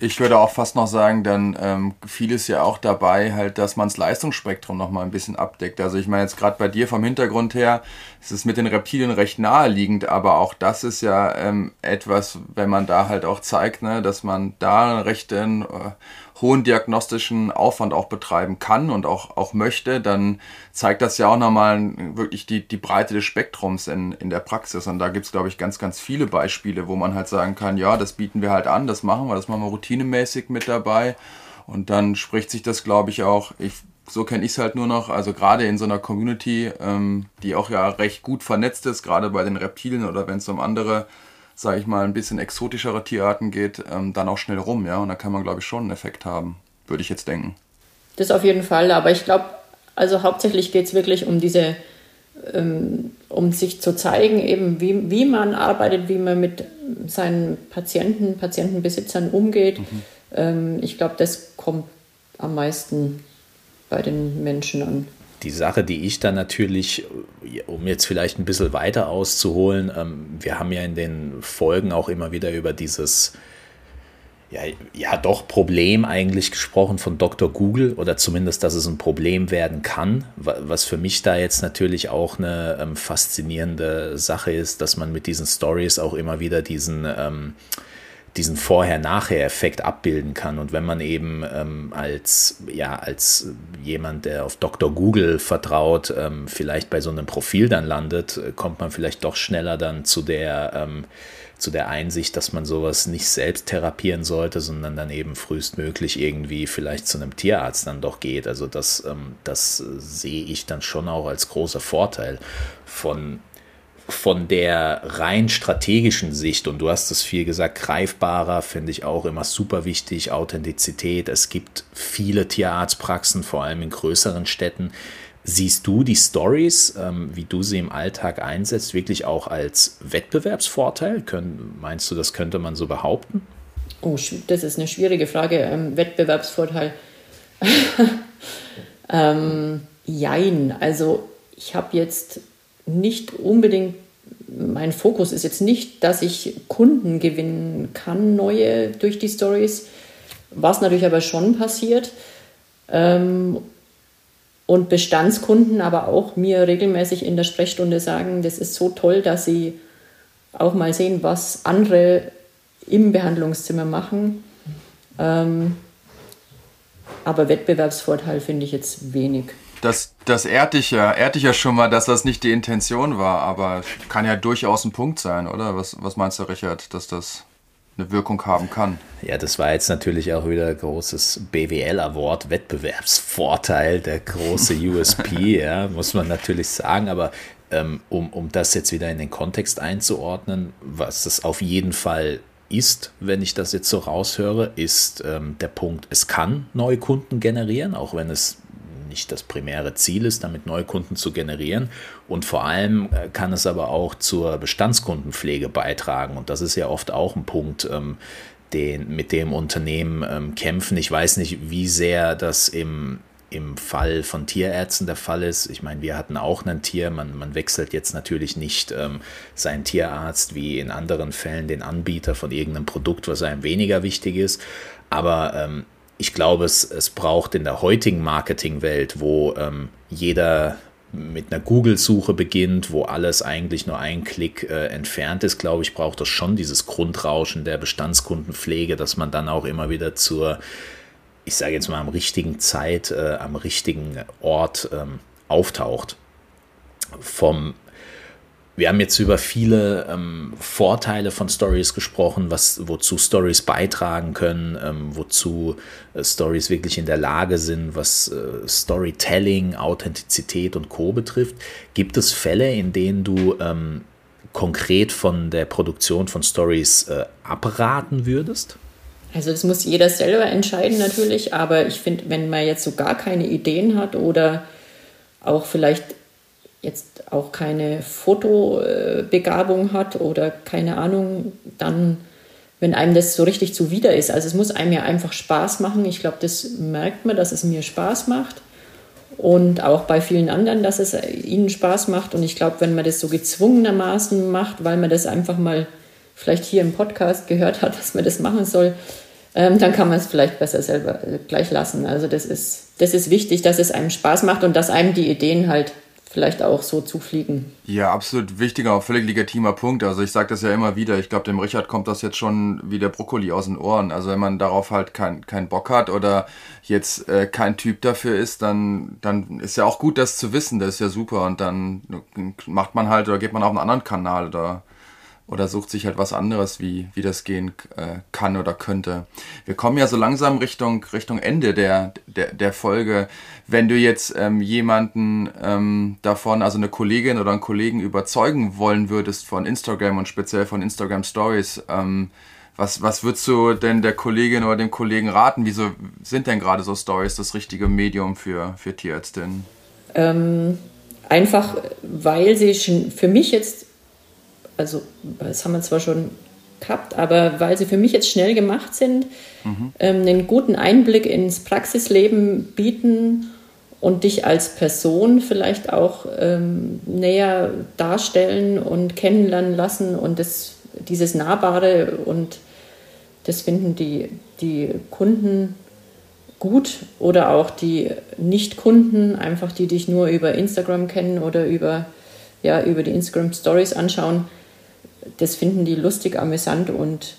S3: Ich würde auch fast noch sagen, dann ähm, vieles ja auch dabei, halt, dass man das Leistungsspektrum noch mal ein bisschen abdeckt. Also ich meine jetzt gerade bei dir vom Hintergrund her, ist es mit den Reptilien recht naheliegend, aber auch das ist ja ähm, etwas, wenn man da halt auch zeigt, ne, dass man da einen rechten äh, hohen diagnostischen Aufwand auch betreiben kann und auch, auch möchte, dann zeigt das ja auch nochmal wirklich die, die Breite des Spektrums in, in der Praxis. Und da gibt es, glaube ich, ganz, ganz viele Beispiele, wo man halt sagen kann, ja, das bieten wir halt an, das machen wir, das machen wir routinemäßig mit dabei. Und dann spricht sich das, glaube ich, auch, ich, so kenne ich es halt nur noch, also gerade in so einer Community, ähm, die auch ja recht gut vernetzt ist, gerade bei den Reptilien oder wenn es um andere sage ich mal, ein bisschen exotischere Tierarten geht, ähm, dann auch schnell rum, ja. Und da kann man, glaube ich, schon einen Effekt haben, würde ich jetzt denken.
S2: Das auf jeden Fall, aber ich glaube, also hauptsächlich geht es wirklich um diese, ähm, um sich zu zeigen, eben wie, wie man arbeitet, wie man mit seinen Patienten, Patientenbesitzern umgeht. Mhm. Ähm, ich glaube, das kommt am meisten bei den Menschen an.
S1: Die Sache, die ich dann natürlich, um jetzt vielleicht ein bisschen weiter auszuholen, ähm, wir haben ja in den Folgen auch immer wieder über dieses, ja, ja doch Problem eigentlich gesprochen von Dr. Google oder zumindest, dass es ein Problem werden kann, was für mich da jetzt natürlich auch eine ähm, faszinierende Sache ist, dass man mit diesen Stories auch immer wieder diesen ähm, diesen Vorher-Nachher-Effekt abbilden kann. Und wenn man eben ähm, als, ja, als jemand, der auf Dr. Google vertraut, ähm, vielleicht bei so einem Profil dann landet, kommt man vielleicht doch schneller dann zu der, ähm, zu der Einsicht, dass man sowas nicht selbst therapieren sollte, sondern dann eben frühestmöglich irgendwie vielleicht zu einem Tierarzt dann doch geht. Also das, ähm, das sehe ich dann schon auch als großer Vorteil von von der rein strategischen Sicht, und du hast es viel gesagt, greifbarer, finde ich auch immer super wichtig, Authentizität. Es gibt viele Tierarztpraxen, vor allem in größeren Städten. Siehst du die Stories, ähm, wie du sie im Alltag einsetzt, wirklich auch als Wettbewerbsvorteil? Können, meinst du, das könnte man so behaupten?
S2: Oh, das ist eine schwierige Frage. Ähm, Wettbewerbsvorteil. ähm, jein. Also ich habe jetzt nicht unbedingt, mein Fokus ist jetzt nicht, dass ich Kunden gewinnen kann, neue durch die Stories, was natürlich aber schon passiert. Ähm, und Bestandskunden aber auch mir regelmäßig in der Sprechstunde sagen, das ist so toll, dass sie auch mal sehen, was andere im Behandlungszimmer machen. Ähm, aber Wettbewerbsvorteil finde ich jetzt wenig.
S3: Das, das ehrt dich ja, ehrt dich ja schon mal, dass das nicht die Intention war, aber kann ja durchaus ein Punkt sein, oder? Was, was meinst du, Richard, dass das eine Wirkung haben kann?
S1: Ja, das war jetzt natürlich auch wieder ein großes BWL-Award, Wettbewerbsvorteil, der große USP, ja, muss man natürlich sagen, aber ähm, um, um das jetzt wieder in den Kontext einzuordnen, was es auf jeden Fall ist, wenn ich das jetzt so raushöre, ist ähm, der Punkt, es kann neue Kunden generieren, auch wenn es nicht das primäre Ziel ist, damit Neukunden zu generieren. Und vor allem äh, kann es aber auch zur Bestandskundenpflege beitragen. Und das ist ja oft auch ein Punkt, ähm, den, mit dem Unternehmen ähm, kämpfen. Ich weiß nicht, wie sehr das im, im Fall von Tierärzten der Fall ist. Ich meine, wir hatten auch ein Tier, man, man wechselt jetzt natürlich nicht ähm, seinen Tierarzt wie in anderen Fällen den Anbieter von irgendeinem Produkt, was einem weniger wichtig ist. Aber ähm, ich glaube, es, es braucht in der heutigen Marketingwelt, wo ähm, jeder mit einer Google-Suche beginnt, wo alles eigentlich nur ein Klick äh, entfernt ist, glaube ich, braucht es schon dieses Grundrauschen der Bestandskundenpflege, dass man dann auch immer wieder zur, ich sage jetzt mal, am richtigen Zeit, äh, am richtigen Ort ähm, auftaucht. Vom wir haben jetzt über viele ähm, Vorteile von Stories gesprochen, was, wozu Stories beitragen können, ähm, wozu äh, Stories wirklich in der Lage sind, was äh, Storytelling, Authentizität und Co. betrifft. Gibt es Fälle, in denen du ähm, konkret von der Produktion von Stories äh, abraten würdest?
S2: Also das muss jeder selber entscheiden natürlich, aber ich finde, wenn man jetzt so gar keine Ideen hat oder auch vielleicht jetzt auch keine Fotobegabung hat oder keine Ahnung, dann, wenn einem das so richtig zuwider ist. Also es muss einem ja einfach Spaß machen. Ich glaube, das merkt man, dass es mir Spaß macht. Und auch bei vielen anderen, dass es ihnen Spaß macht. Und ich glaube, wenn man das so gezwungenermaßen macht, weil man das einfach mal vielleicht hier im Podcast gehört hat, dass man das machen soll, ähm, dann kann man es vielleicht besser selber äh, gleich lassen. Also das ist, das ist wichtig, dass es einem Spaß macht und dass einem die Ideen halt vielleicht auch so zufliegen.
S3: Ja, absolut wichtiger, auch völlig legitimer Punkt. Also ich sage das ja immer wieder, ich glaube, dem Richard kommt das jetzt schon wie der Brokkoli aus den Ohren. Also wenn man darauf halt keinen kein Bock hat oder jetzt äh, kein Typ dafür ist, dann, dann ist ja auch gut, das zu wissen, das ist ja super. Und dann macht man halt oder geht man auf einen anderen Kanal oder oder sucht sich halt was anderes, wie, wie das gehen äh, kann oder könnte. Wir kommen ja so langsam Richtung, Richtung Ende der, der, der Folge. Wenn du jetzt ähm, jemanden ähm, davon, also eine Kollegin oder einen Kollegen überzeugen wollen würdest von Instagram und speziell von Instagram Stories, ähm, was, was würdest du denn der Kollegin oder dem Kollegen raten? Wieso sind denn gerade so Stories das richtige Medium für, für Tierärztinnen?
S2: Ähm, einfach, weil sie schon für mich jetzt also das haben wir zwar schon gehabt, aber weil sie für mich jetzt schnell gemacht sind, mhm. ähm, einen guten Einblick ins Praxisleben bieten und dich als Person vielleicht auch ähm, näher darstellen und kennenlernen lassen und das, dieses Nahbare und das finden die, die Kunden gut oder auch die Nicht-Kunden, einfach die dich nur über Instagram kennen oder über, ja, über die Instagram Stories anschauen das finden die lustig, amüsant und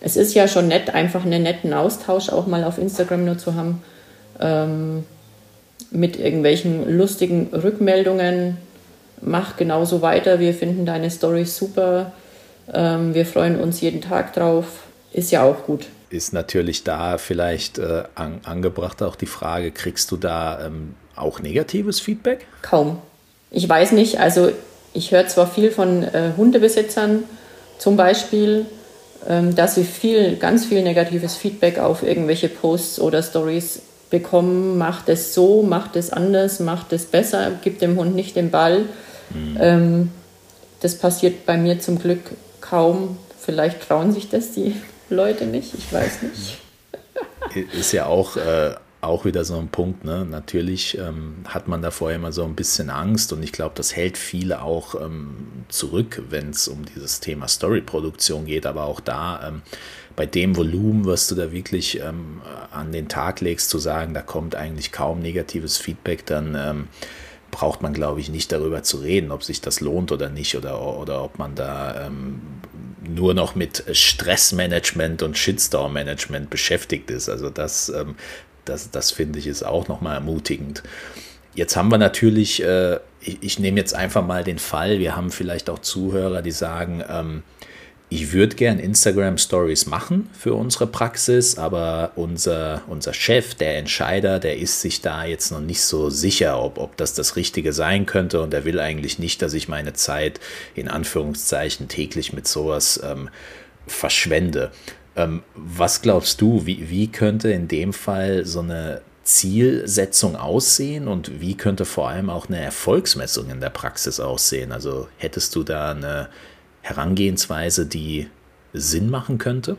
S2: es ist ja schon nett, einfach einen netten Austausch auch mal auf Instagram nur zu haben. Ähm, mit irgendwelchen lustigen Rückmeldungen. Mach genauso weiter. Wir finden deine Story super. Ähm, wir freuen uns jeden Tag drauf. Ist ja auch gut.
S1: Ist natürlich da vielleicht äh, an, angebracht auch die Frage, kriegst du da ähm, auch negatives Feedback?
S2: Kaum. Ich weiß nicht, also ich höre zwar viel von äh, Hundebesitzern zum Beispiel, ähm, dass sie viel, ganz viel negatives Feedback auf irgendwelche Posts oder Stories bekommen. Macht es so, macht es anders, macht es besser, gibt dem Hund nicht den Ball. Mhm. Ähm, das passiert bei mir zum Glück kaum. Vielleicht trauen sich das die Leute nicht, ich weiß nicht.
S1: Ist ja auch äh, auch wieder so ein Punkt. Ne? Natürlich ähm, hat man da vorher immer so ein bisschen Angst und ich glaube, das hält viele auch ähm, zurück, wenn es um dieses Thema Storyproduktion geht. Aber auch da, ähm, bei dem Volumen, was du da wirklich ähm, an den Tag legst, zu sagen, da kommt eigentlich kaum negatives Feedback, dann ähm, braucht man, glaube ich, nicht darüber zu reden, ob sich das lohnt oder nicht oder, oder ob man da ähm, nur noch mit Stressmanagement und Shitstorm-Management beschäftigt ist. Also das ähm, das, das finde ich ist auch nochmal ermutigend. Jetzt haben wir natürlich, äh, ich, ich nehme jetzt einfach mal den Fall, wir haben vielleicht auch Zuhörer, die sagen, ähm, ich würde gern Instagram Stories machen für unsere Praxis, aber unser, unser Chef, der Entscheider, der ist sich da jetzt noch nicht so sicher, ob, ob das das Richtige sein könnte und er will eigentlich nicht, dass ich meine Zeit in Anführungszeichen täglich mit sowas ähm, verschwende. Ähm, was glaubst du, wie, wie könnte in dem Fall so eine Zielsetzung aussehen und wie könnte vor allem auch eine Erfolgsmessung in der Praxis aussehen? Also hättest du da eine Herangehensweise, die Sinn machen könnte?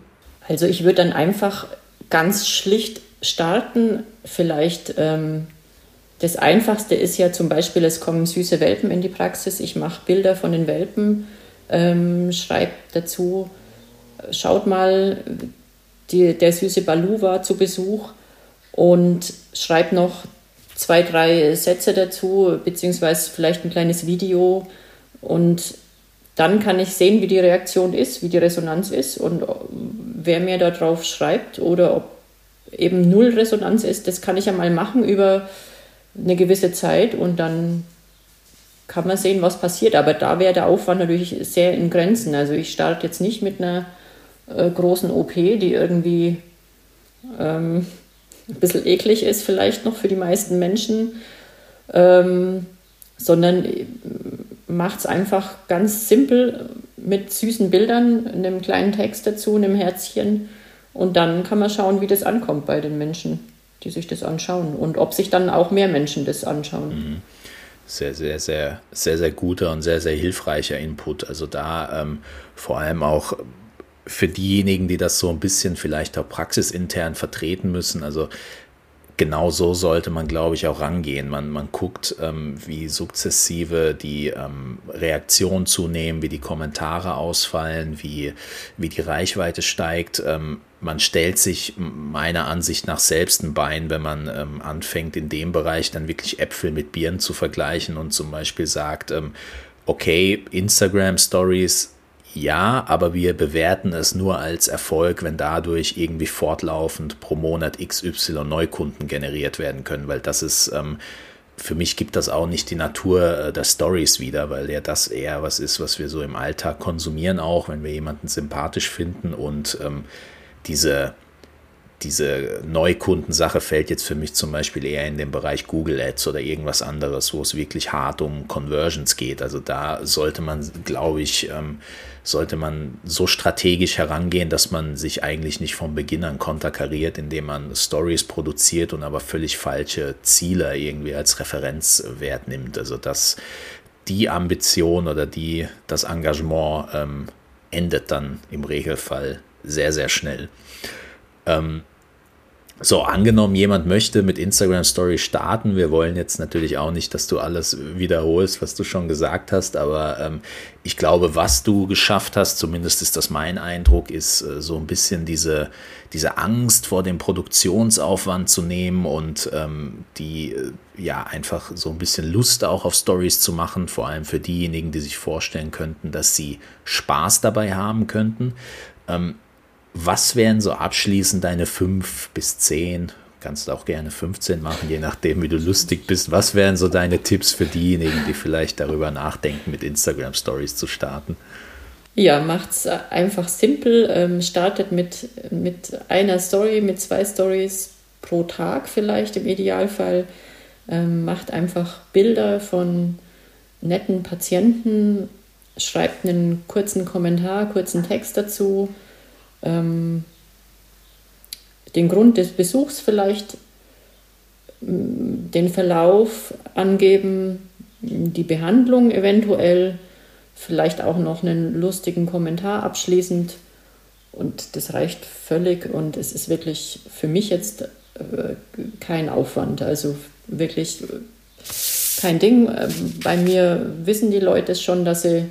S2: Also ich würde dann einfach ganz schlicht starten. Vielleicht ähm, das Einfachste ist ja zum Beispiel, es kommen süße Welpen in die Praxis. Ich mache Bilder von den Welpen, ähm, schreibe dazu schaut mal, die, der süße Balu war zu Besuch und schreibt noch zwei, drei Sätze dazu, beziehungsweise vielleicht ein kleines Video. Und dann kann ich sehen, wie die Reaktion ist, wie die Resonanz ist und wer mir darauf schreibt oder ob eben null Resonanz ist, das kann ich ja mal machen über eine gewisse Zeit und dann kann man sehen, was passiert. Aber da wäre der Aufwand natürlich sehr in Grenzen. Also ich starte jetzt nicht mit einer äh, großen OP, die irgendwie ähm, ein bisschen eklig ist, vielleicht noch für die meisten Menschen, ähm, sondern macht es einfach ganz simpel mit süßen Bildern, einem kleinen Text dazu, einem Herzchen und dann kann man schauen, wie das ankommt bei den Menschen, die sich das anschauen und ob sich dann auch mehr Menschen das anschauen. Mhm
S1: sehr, sehr, sehr, sehr, sehr guter und sehr, sehr hilfreicher Input. Also da ähm, vor allem auch für diejenigen, die das so ein bisschen vielleicht auch praxisintern vertreten müssen, also genau so sollte man, glaube ich, auch rangehen. Man, man guckt, ähm, wie sukzessive die ähm, Reaktionen zunehmen, wie die Kommentare ausfallen, wie, wie die Reichweite steigt. Ähm, man stellt sich meiner Ansicht nach selbst ein Bein, wenn man ähm, anfängt, in dem Bereich dann wirklich Äpfel mit Bieren zu vergleichen und zum Beispiel sagt, ähm, okay, Instagram Stories, ja, aber wir bewerten es nur als Erfolg, wenn dadurch irgendwie fortlaufend pro Monat XY Neukunden generiert werden können, weil das ist, ähm, für mich gibt das auch nicht die Natur äh, der Stories wieder, weil ja das eher was ist, was wir so im Alltag konsumieren, auch wenn wir jemanden sympathisch finden und ähm, diese, diese Neukundensache fällt jetzt für mich zum Beispiel eher in den Bereich Google Ads oder irgendwas anderes, wo es wirklich hart um Conversions geht. Also da sollte man, glaube ich, ähm, sollte man so strategisch herangehen, dass man sich eigentlich nicht von Beginn an konterkariert, indem man Stories produziert und aber völlig falsche Ziele irgendwie als Referenzwert nimmt. Also dass die Ambition oder die, das Engagement ähm, endet dann im Regelfall sehr, sehr schnell. Ähm, so, angenommen, jemand möchte mit Instagram Story starten. Wir wollen jetzt natürlich auch nicht, dass du alles wiederholst, was du schon gesagt hast, aber ähm, ich glaube, was du geschafft hast, zumindest ist das mein Eindruck, ist äh, so ein bisschen diese, diese Angst vor dem Produktionsaufwand zu nehmen und ähm, die, äh, ja, einfach so ein bisschen Lust auch auf Stories zu machen, vor allem für diejenigen, die sich vorstellen könnten, dass sie Spaß dabei haben könnten. Ähm, was wären so abschließend deine fünf bis zehn? Kannst du auch gerne 15 machen, je nachdem, wie du lustig bist. Was wären so deine Tipps für diejenigen, die vielleicht darüber nachdenken, mit Instagram Stories zu starten?
S2: Ja, macht es einfach simpel. Ähm, startet mit, mit einer Story, mit zwei Stories pro Tag vielleicht im Idealfall. Ähm, macht einfach Bilder von netten Patienten, schreibt einen kurzen Kommentar, kurzen Text dazu ähm, den Grund des Besuchs vielleicht, den Verlauf angeben, die Behandlung eventuell, vielleicht auch noch einen lustigen Kommentar abschließend. Und das reicht völlig und es ist wirklich für mich jetzt äh, kein Aufwand. Also wirklich kein Ding. Ähm, bei mir wissen die Leute es schon, dass sie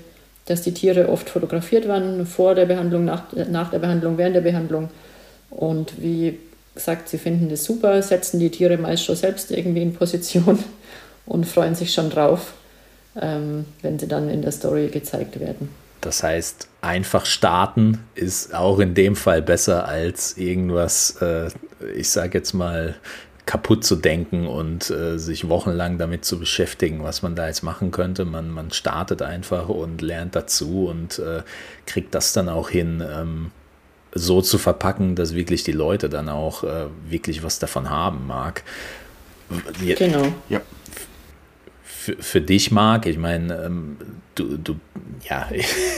S2: dass die Tiere oft fotografiert waren, vor der Behandlung, nach, nach der Behandlung, während der Behandlung. Und wie gesagt, sie finden das super, setzen die Tiere meist schon selbst irgendwie in Position und freuen sich schon drauf, ähm, wenn sie dann in der Story gezeigt werden.
S1: Das heißt, einfach starten ist auch in dem Fall besser als irgendwas, äh, ich sage jetzt mal, kaputt zu denken und äh, sich wochenlang damit zu beschäftigen, was man da jetzt machen könnte. Man, man startet einfach und lernt dazu und äh, kriegt das dann auch hin, ähm, so zu verpacken, dass wirklich die Leute dann auch äh, wirklich was davon haben mag.
S2: Genau.
S1: Ja. Für, für dich, Marc, ich meine, ähm, du, du, ja,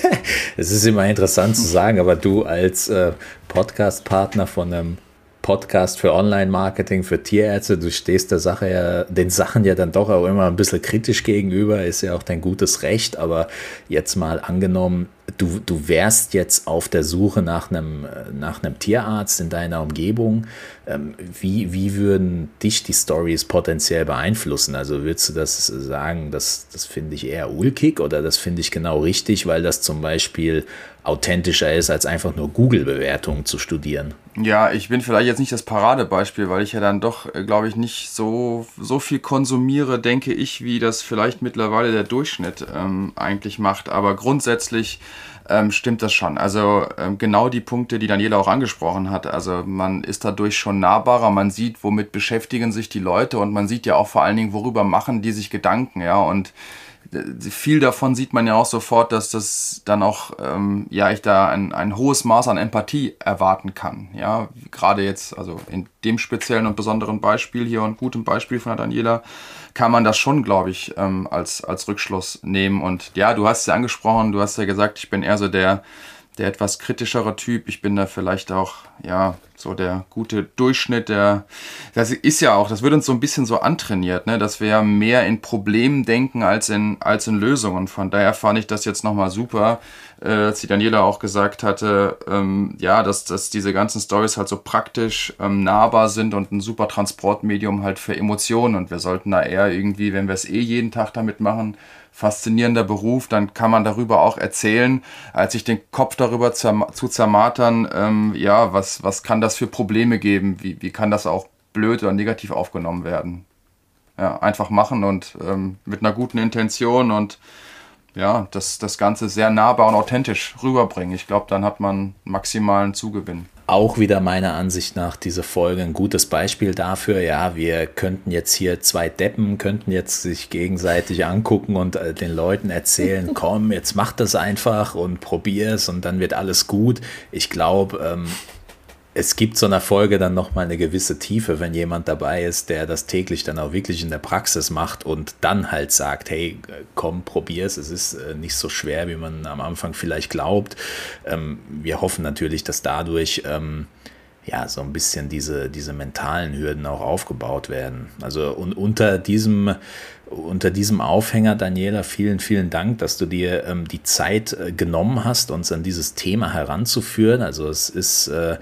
S1: es ist immer interessant zu sagen, aber du als äh, Podcast-Partner von einem Podcast für Online-Marketing, für Tierärzte. Du stehst der Sache ja, den Sachen ja dann doch auch immer ein bisschen kritisch gegenüber, ist ja auch dein gutes Recht, aber jetzt mal angenommen, du, du wärst jetzt auf der Suche nach einem, nach einem Tierarzt in deiner Umgebung. Ähm, wie, wie würden dich die Stories potenziell beeinflussen? Also würdest du das sagen, das, das finde ich eher ulkig oder das finde ich genau richtig, weil das zum Beispiel authentischer ist, als einfach nur Google-Bewertungen zu studieren?
S3: Ja, ich bin vielleicht jetzt nicht das Paradebeispiel, weil ich ja dann doch, äh, glaube ich, nicht so, so viel konsumiere, denke ich, wie das vielleicht mittlerweile der Durchschnitt ähm, eigentlich macht. Aber grundsätzlich ähm, stimmt das schon. Also ähm, genau die Punkte, die Daniela auch angesprochen hat. Also man ist dadurch schon nahbarer, man sieht, womit beschäftigen sich die Leute und man sieht ja auch vor allen Dingen, worüber machen die sich Gedanken, ja. Und viel davon sieht man ja auch sofort, dass das dann auch, ähm, ja, ich da ein, ein hohes Maß an Empathie erwarten kann. Ja, gerade jetzt, also in dem speziellen und besonderen Beispiel hier und gutem Beispiel von der Daniela, kann man das schon, glaube ich, ähm, als, als Rückschluss nehmen. Und ja, du hast ja angesprochen, du hast ja gesagt, ich bin eher so der, der etwas kritischere Typ. Ich bin da vielleicht auch, ja, so der gute Durchschnitt, der, das ist ja auch, das wird uns so ein bisschen so antrainiert, ne, dass wir mehr in Problemen denken als in, als in Lösungen. Von daher fand ich das jetzt nochmal super, äh, als die Daniela auch gesagt hatte, ähm, ja, dass, dass diese ganzen Stories halt so praktisch ähm, nahbar sind und ein super Transportmedium halt für Emotionen und wir sollten da eher irgendwie, wenn wir es eh jeden Tag damit machen, faszinierender Beruf, dann kann man darüber auch erzählen, als sich den Kopf darüber zu zermatern, ähm, ja, was, was kann das für Probleme geben, wie, wie kann das auch blöd oder negativ aufgenommen werden. Ja, einfach machen und ähm, mit einer guten Intention und ja, das, das Ganze sehr nahbar und authentisch rüberbringen. Ich glaube, dann hat man maximalen Zugewinn.
S1: Auch wieder meiner Ansicht nach diese Folge ein gutes Beispiel dafür. Ja, wir könnten jetzt hier zwei Deppen, könnten jetzt sich gegenseitig angucken und äh, den Leuten erzählen, komm, jetzt mach das einfach und probier es und dann wird alles gut. Ich glaube, ähm, es gibt so einer Folge dann nochmal eine gewisse Tiefe, wenn jemand dabei ist, der das täglich dann auch wirklich in der Praxis macht und dann halt sagt, hey, komm, probier's, es ist äh, nicht so schwer, wie man am Anfang vielleicht glaubt. Ähm, wir hoffen natürlich, dass dadurch ähm, ja so ein bisschen diese, diese mentalen Hürden auch aufgebaut werden. Also und unter diesem unter diesem Aufhänger, Daniela, vielen, vielen Dank, dass du dir ähm, die Zeit äh, genommen hast, uns an dieses Thema heranzuführen. Also es ist äh,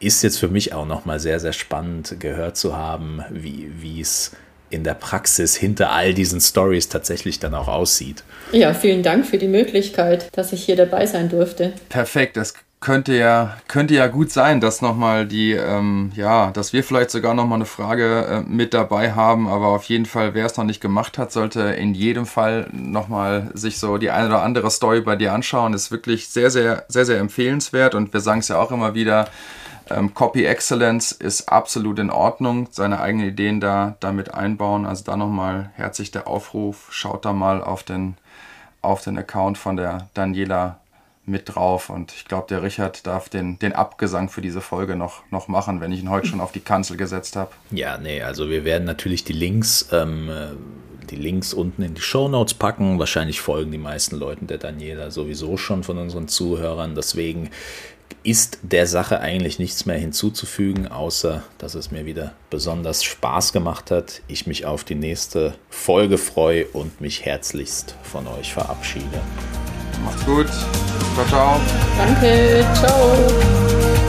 S1: ist jetzt für mich auch nochmal sehr, sehr spannend gehört zu haben, wie es in der Praxis hinter all diesen Stories tatsächlich dann auch aussieht.
S2: Ja, vielen Dank für die Möglichkeit, dass ich hier dabei sein durfte.
S3: Perfekt, das könnte ja, könnte ja gut sein, dass nochmal die, ähm, ja, dass wir vielleicht sogar nochmal eine Frage äh, mit dabei haben, aber auf jeden Fall, wer es noch nicht gemacht hat, sollte in jedem Fall nochmal sich so die eine oder andere Story bei dir anschauen. Ist wirklich sehr, sehr, sehr, sehr empfehlenswert und wir sagen es ja auch immer wieder, ähm, Copy Excellence ist absolut in Ordnung, seine eigenen Ideen da damit einbauen. Also da nochmal herzlich der Aufruf, schaut da mal auf den, auf den Account von der Daniela mit drauf und ich glaube, der Richard darf den, den Abgesang für diese Folge noch, noch machen, wenn ich ihn heute schon auf die Kanzel gesetzt habe.
S1: Ja, nee, also wir werden natürlich die Links, ähm, die Links unten in die Show Notes packen. Wahrscheinlich folgen die meisten Leuten der Daniela sowieso schon von unseren Zuhörern. Deswegen ist der Sache eigentlich nichts mehr hinzuzufügen, außer dass es mir wieder besonders Spaß gemacht hat, ich mich auf die nächste Folge freue und mich herzlichst von euch verabschiede.
S3: Macht's gut. Ciao, ciao.
S2: Danke. Ciao.